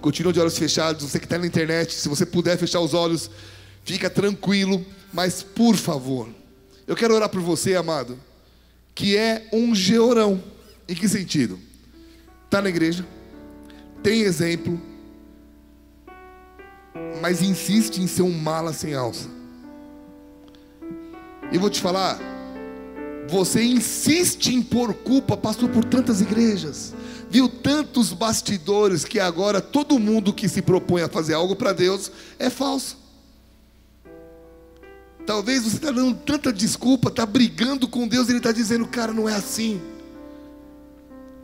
Continuam de olhos fechados, você que está na internet, se você puder fechar os olhos, fica tranquilo, mas por favor, eu quero orar por você, amado, que é um georão. Em que sentido? Está na igreja, tem exemplo, mas insiste em ser um mala sem alça. E vou te falar, você insiste em pôr culpa, passou por tantas igrejas, viu tantos bastidores que agora todo mundo que se propõe a fazer algo para Deus é falso. Talvez você está dando tanta desculpa, está brigando com Deus, e Ele está dizendo, cara, não é assim.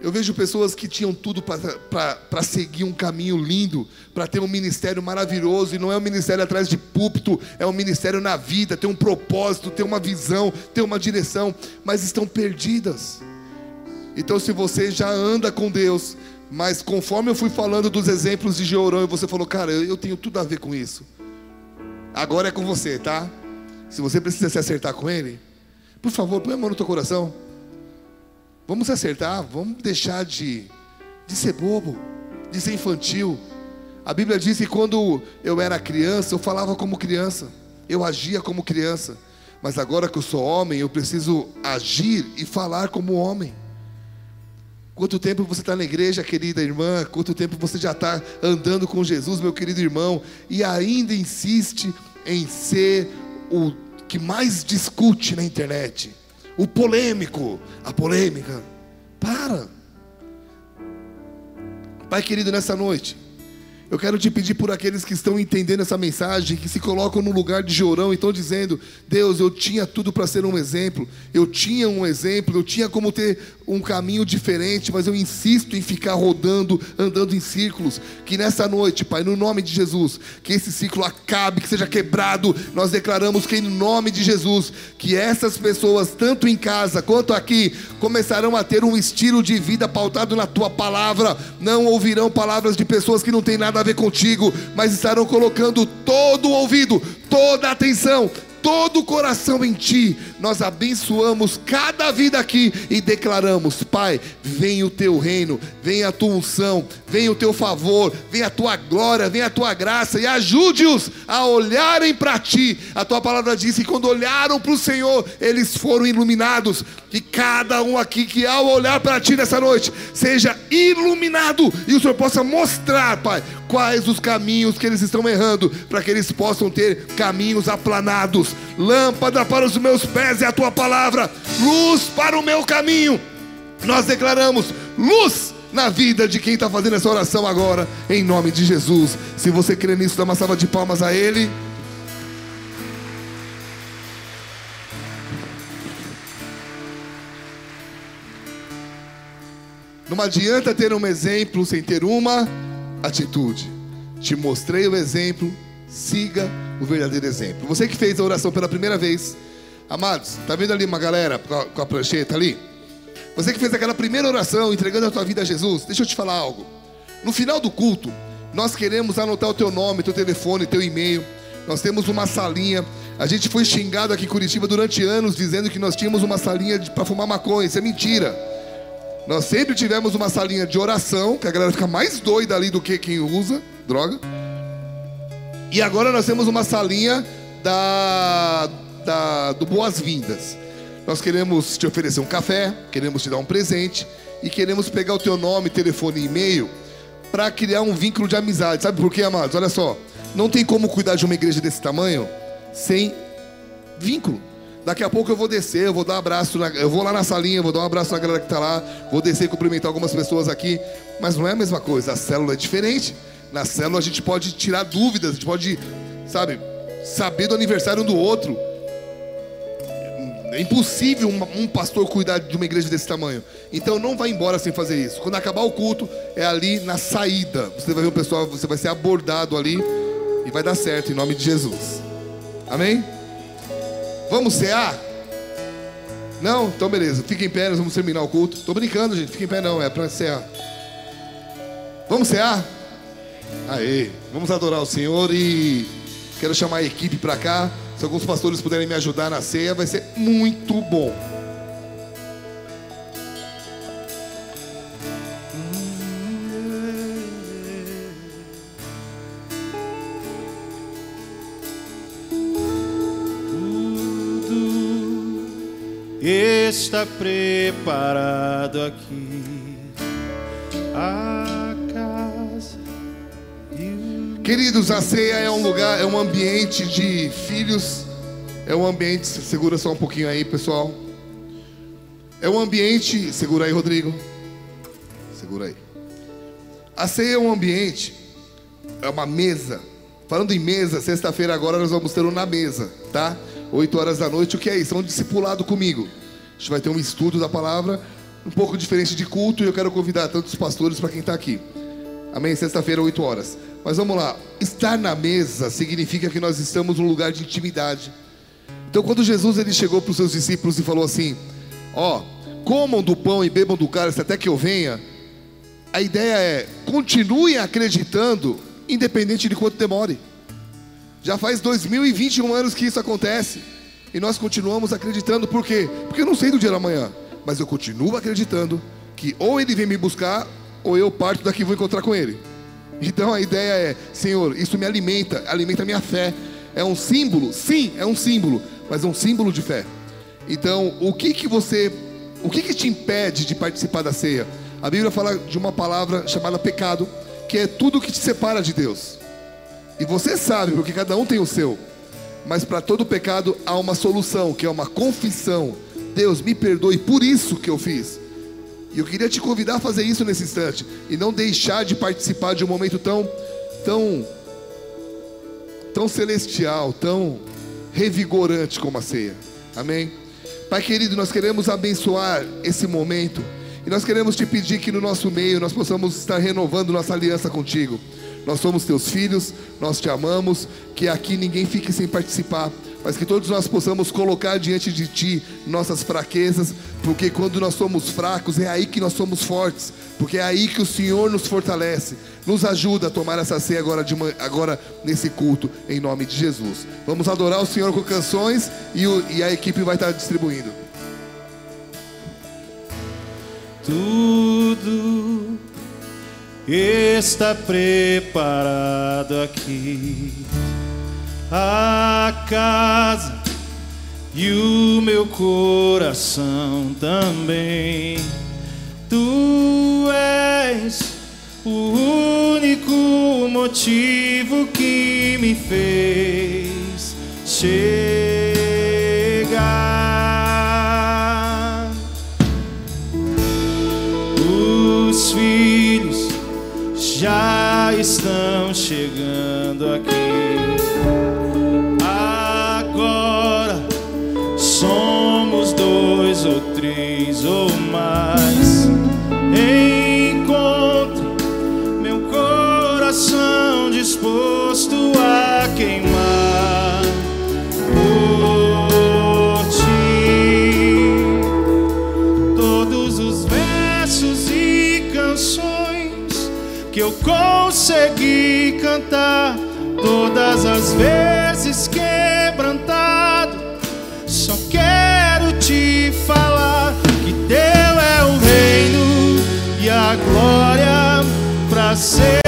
Eu vejo pessoas que tinham tudo para seguir um caminho lindo, para ter um ministério maravilhoso, e não é um ministério atrás de púlpito, é um ministério na vida, tem um propósito, tem uma visão, tem uma direção, mas estão perdidas. Então, se você já anda com Deus, mas conforme eu fui falando dos exemplos de Georão, e você falou, cara, eu tenho tudo a ver com isso, agora é com você, tá? Se você precisa se acertar com Ele, por favor, põe a mão no teu coração. Vamos acertar, vamos deixar de, de ser bobo, de ser infantil. A Bíblia diz que quando eu era criança, eu falava como criança, eu agia como criança. Mas agora que eu sou homem, eu preciso agir e falar como homem. Quanto tempo você está na igreja, querida irmã? Quanto tempo você já está andando com Jesus, meu querido irmão? E ainda insiste em ser o que mais discute na internet o polêmico, a polêmica. Para. Pai querido, nessa noite, eu quero te pedir por aqueles que estão entendendo essa mensagem, que se colocam no lugar de Jorão e estão dizendo: Deus, eu tinha tudo para ser um exemplo, eu tinha um exemplo, eu tinha como ter um caminho diferente, mas eu insisto em ficar rodando, andando em círculos. Que nessa noite, Pai, no nome de Jesus, que esse ciclo acabe, que seja quebrado. Nós declaramos que, em nome de Jesus, que essas pessoas, tanto em casa quanto aqui, começarão a ter um estilo de vida pautado na tua palavra, não ouvirão palavras de pessoas que não têm nada nada a ver contigo, mas estarão colocando todo o ouvido, toda a atenção, todo o coração em Ti. Nós abençoamos cada vida aqui e declaramos: Pai, vem o Teu reino, vem a Tua unção, vem o Teu favor, vem a Tua glória, vem a Tua graça e ajude-os a olharem para Ti. A Tua palavra diz que quando olharam para o Senhor, eles foram iluminados. Que cada um aqui que ao olhar para Ti nessa noite seja iluminado e o Senhor possa mostrar, Pai, quais os caminhos que eles estão errando, para que eles possam ter caminhos aplanados lâmpada para os meus pés é a tua palavra, luz para o meu caminho. Nós declaramos luz na vida de quem está fazendo essa oração agora, em nome de Jesus. Se você crê nisso, dá uma salva de palmas a Ele. Não adianta ter um exemplo sem ter uma atitude. Te mostrei o exemplo, siga o verdadeiro exemplo. Você que fez a oração pela primeira vez, amados, tá vendo ali uma galera com a, com prancheta ali? Você que fez aquela primeira oração, entregando a tua vida a Jesus, deixa eu te falar algo. No final do culto, nós queremos anotar o teu nome, teu telefone, teu e-mail. Nós temos uma salinha. A gente foi xingado aqui em Curitiba durante anos dizendo que nós tínhamos uma salinha para fumar maconha. Isso é mentira. Nós sempre tivemos uma salinha de oração, que a galera fica mais doida ali do que quem usa droga. E agora nós temos uma salinha da, da do Boas-Vindas. Nós queremos te oferecer um café, queremos te dar um presente e queremos pegar o teu nome, telefone e e-mail para criar um vínculo de amizade. Sabe por quê, amados? Olha só, não tem como cuidar de uma igreja desse tamanho sem vínculo. Daqui a pouco eu vou descer, eu vou dar um abraço, na, eu vou lá na salinha, vou dar um abraço na galera que está lá, vou descer e cumprimentar algumas pessoas aqui, mas não é a mesma coisa, a célula é diferente. Na célula a gente pode tirar dúvidas, a gente pode, sabe, saber do aniversário um do outro. É impossível um, um, pastor cuidar de uma igreja desse tamanho. Então não vai embora sem fazer isso. Quando acabar o culto, é ali na saída. Você vai ver o pessoal, você vai ser abordado ali e vai dar certo em nome de Jesus. Amém? Vamos cear? Não? Então beleza. Fica em pé, nós vamos terminar o culto. Tô brincando, gente. Fica em pé não, é para cear. Vamos cear? Aê, vamos adorar o Senhor e quero chamar a equipe para cá. Se alguns pastores puderem me ajudar na ceia, vai ser muito bom. está preparado aqui. A casa. Queridos, a ceia é um lugar, é um ambiente de filhos. É um ambiente, segura só um pouquinho aí, pessoal. É um ambiente, segura aí, Rodrigo. Segura aí. A ceia é um ambiente, é uma mesa. Falando em mesa, sexta-feira agora nós vamos ter um na mesa, tá? 8 horas da noite, o que é isso? É um discipulado comigo. A gente vai ter um estudo da palavra, um pouco diferente de culto, e eu quero convidar tantos pastores para quem está aqui. Amém? Sexta-feira, 8 horas. Mas vamos lá. Estar na mesa significa que nós estamos num lugar de intimidade. Então, quando Jesus ele chegou para os seus discípulos e falou assim: Ó, comam do pão e bebam do cálice até que eu venha. A ideia é: continuem acreditando, independente de quanto demore. Já faz 2021 anos que isso acontece. E nós continuamos acreditando, por quê? Porque eu não sei do dia da manhã, mas eu continuo acreditando que ou ele vem me buscar, ou eu parto daqui e vou encontrar com ele. Então a ideia é, Senhor, isso me alimenta, alimenta a minha fé. É um símbolo, sim, é um símbolo, mas é um símbolo de fé. Então, o que que você, o que que te impede de participar da ceia? A Bíblia fala de uma palavra chamada pecado, que é tudo que te separa de Deus. E você sabe, porque cada um tem o seu. Mas para todo pecado há uma solução, que é uma confissão. Deus, me perdoe por isso que eu fiz. E eu queria te convidar a fazer isso nesse instante e não deixar de participar de um momento tão tão tão celestial, tão revigorante como a ceia. Amém. Pai querido, nós queremos abençoar esse momento e nós queremos te pedir que no nosso meio nós possamos estar renovando nossa aliança contigo. Nós somos teus filhos, nós te amamos, que aqui ninguém fique sem participar, mas que todos nós possamos colocar diante de ti nossas fraquezas, porque quando nós somos fracos é aí que nós somos fortes, porque é aí que o Senhor nos fortalece. Nos ajuda a tomar essa ceia agora, de, agora nesse culto, em nome de Jesus. Vamos adorar o Senhor com canções e, o, e a equipe vai estar distribuindo. Tudo está preparado aqui a casa e o meu coração também. Tu és o único motivo que me fez chegar. Os filhos já estão disposto a queimar por ti. Todos os versos e canções que eu consegui cantar, todas as vezes quebrantado, só quero te falar que teu é o reino e a glória para ser.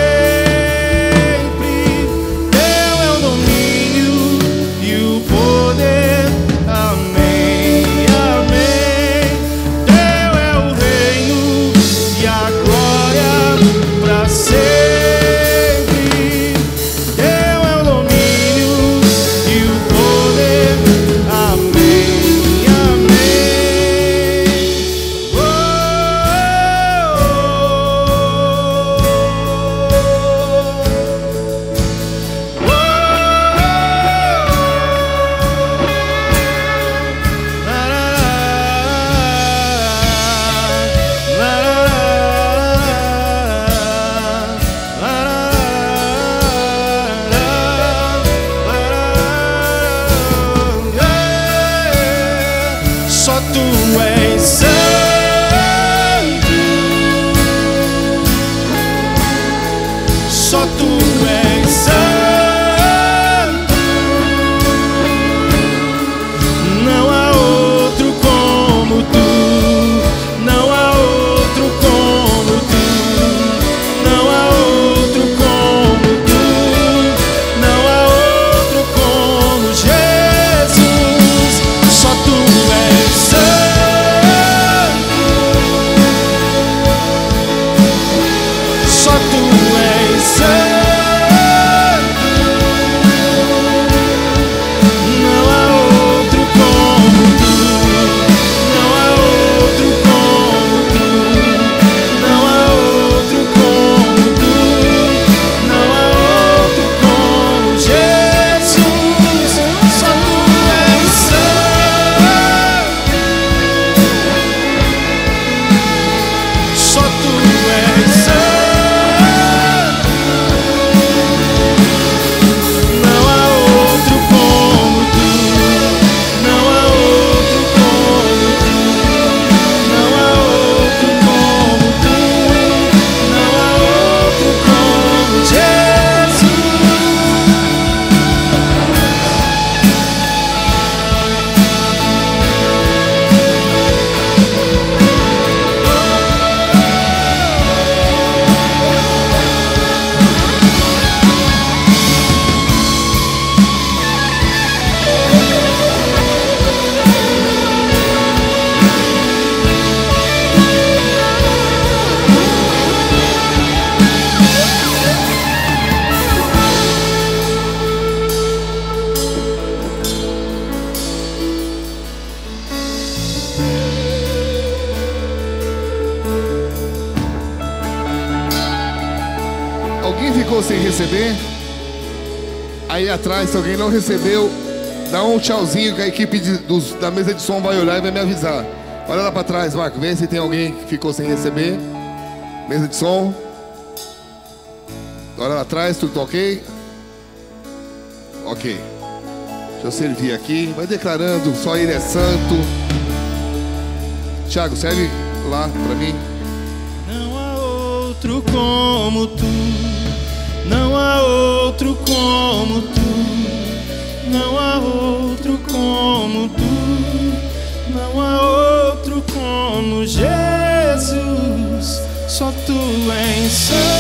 Atrás, se alguém não recebeu, dá um tchauzinho que a equipe de- dos- da mesa de som vai olhar e vai me avisar. Olha lá pra trás, Marco, vê se tem alguém que ficou sem receber. Mesa de som. Olha lá atrás, tudo tá ok? Ok. Deixa eu servir aqui. Vai declarando, só ele é santo. Tiago, serve lá pra mim. Não há outro como tu, não há outro como tu, não há outro como tu, não há outro como Jesus, só tu és santo,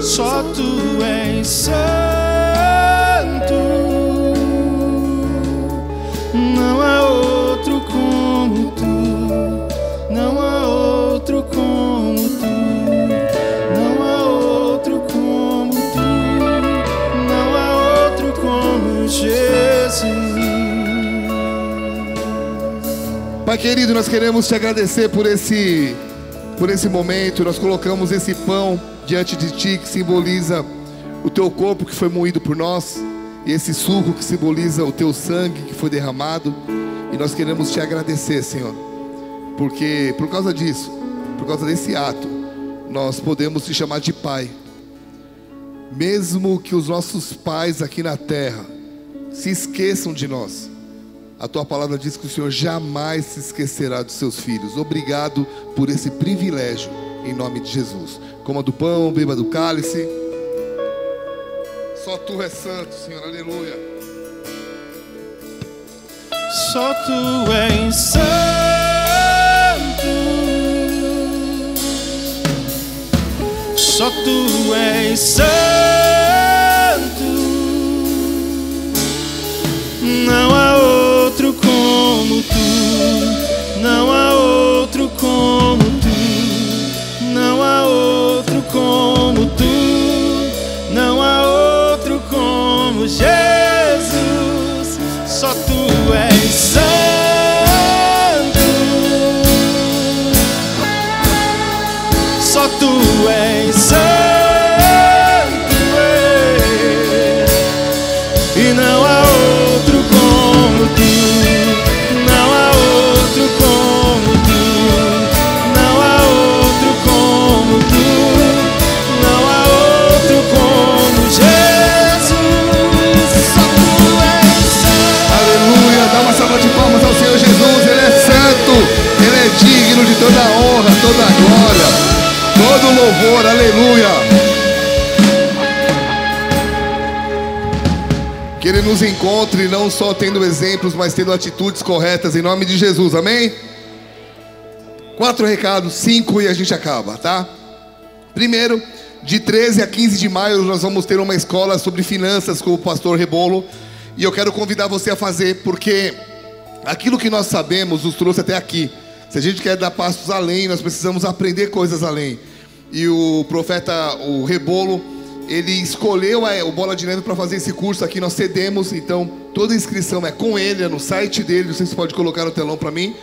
só tu és santo. Pai querido, nós queremos te agradecer por esse, por esse momento. Nós colocamos esse pão diante de ti que simboliza o teu corpo que foi moído por nós e esse suco que simboliza o teu sangue que foi derramado. E nós queremos te agradecer, Senhor, porque por causa disso, por causa desse ato, nós podemos te chamar de Pai. Mesmo que os nossos pais aqui na terra se esqueçam de nós, a tua palavra diz que o Senhor jamais se esquecerá dos seus filhos. Obrigado por esse privilégio, em nome de Jesus. Coma do pão, beba do cálice. Só tu és santo, Senhor, aleluia. Só tu és santo. Só tu és santo. Não há como tu. Não há outro como toda a honra, toda a glória, todo o louvor. Aleluia. Que Ele nos encontre não só tendo exemplos, mas tendo atitudes corretas em nome de Jesus. Amém? Quatro recados, cinco e a gente acaba, tá? Primeiro, de 13 a 15 de maio nós vamos ter uma escola sobre finanças com o pastor Rebolo. E eu quero convidar você a fazer, porque aquilo que nós sabemos nos trouxe até aqui. Se a gente quer dar passos além, nós precisamos aprender coisas além. E o profeta, o Rebolo, ele escolheu a- o Bola de Neve para fazer esse curso aqui. Nós cedemos, então toda inscrição é com ele, é no site dele. Não sei se pode colocar no telão para mim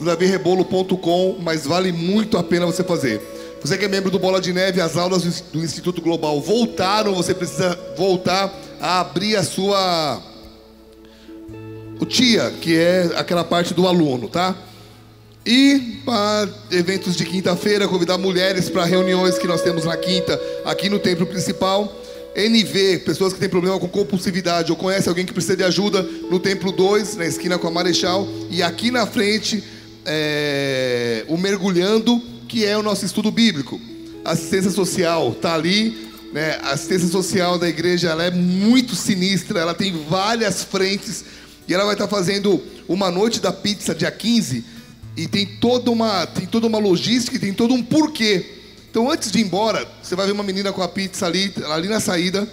davirebolo.com, mas vale muito a pena você fazer. Você que é membro do Bola de Neve, as aulas do Instituto Global voltaram, você precisa voltar a abrir a sua o TIA, que é aquela parte do aluno, tá? E para eventos de quinta-feira, convidar mulheres para reuniões que nós temos na quinta, aqui no templo principal. NV, pessoas que têm problema com compulsividade ou conhece alguém que precisa de ajuda, no templo 2, na esquina com a Marechal. E aqui na frente, é, o Mergulhando, que é o nosso estudo bíblico. Assistência social está ali. Né? A assistência social da igreja ela é muito sinistra, ela tem várias frentes. E ela vai estar fazendo uma noite da pizza dia 15 e tem toda uma tem toda uma logística tem todo um porquê. Então antes de ir embora, você vai ver uma menina com a pizza ali, ali na saída,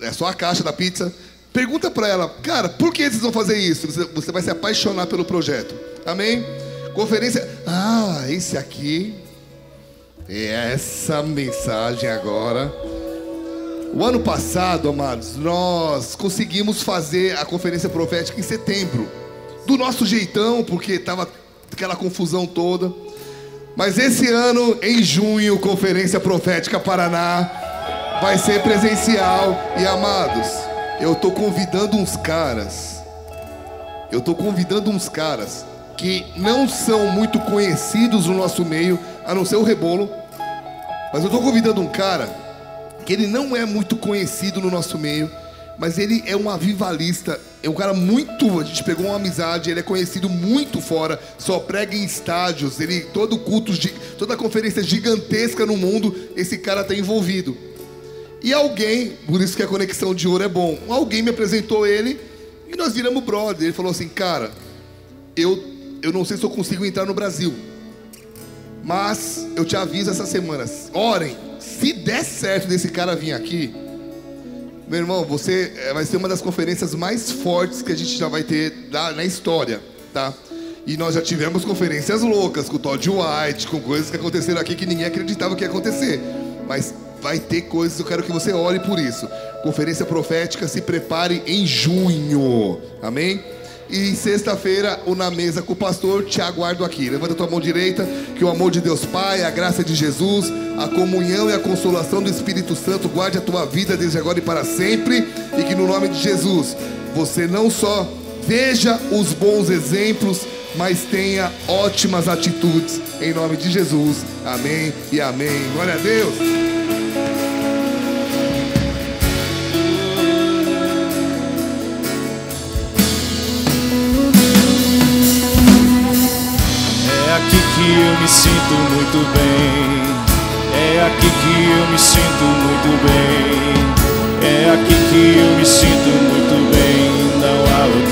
é só a caixa da pizza. Pergunta pra ela, cara, por que vocês vão fazer isso? Você, vai se apaixonar pelo projeto. Amém? Conferência. Ah, esse aqui é essa mensagem agora. O ano passado, amados, nós conseguimos fazer a conferência profética em setembro. Do nosso jeitão, porque tava aquela confusão toda. Mas esse ano, em junho, Conferência Profética Paraná vai ser presencial. E amados, eu tô convidando uns caras. Eu tô convidando uns caras que não são muito conhecidos no nosso meio, a não ser o Rebolo. Mas eu tô convidando um cara que ele não é muito conhecido no nosso meio, mas ele é um avivalista, é um cara muito, a gente pegou uma amizade, ele é conhecido muito fora, só prega em estádios, ele todo culto, toda conferência gigantesca no mundo, esse cara está envolvido. E alguém, por isso que a conexão de ouro é bom, alguém me apresentou ele e nós viramos brother. Ele falou assim, cara, eu, eu não sei se eu consigo entrar no Brasil, mas eu te aviso essa semana. Orem. Se der certo desse cara vir aqui, meu irmão, você eh, vai ser uma das conferências mais fortes que a gente já vai ter na história, tá? E nós já tivemos conferências loucas com Todd White, com coisas que aconteceram aqui que ninguém acreditava que ia acontecer. Mas vai ter coisas, eu quero que você ore por isso. Conferência profética, se prepare em junho. Amém? E sexta-feira, o Na Mesa com o pastor, te aguardo aqui. Levanta a tua mão direita, que o amor de Deus Pai, a graça de Jesus, a comunhão e a consolação do Espírito Santo guarde a tua vida desde agora e para sempre. E que no nome de Jesus, você não só veja os bons exemplos, mas tenha ótimas atitudes. Em nome de Jesus. Amém e amém. Glória a Deus. É aqui que eu me sinto muito bem. É aqui que eu me sinto muito bem. É aqui que eu me sinto muito bem. Não há outro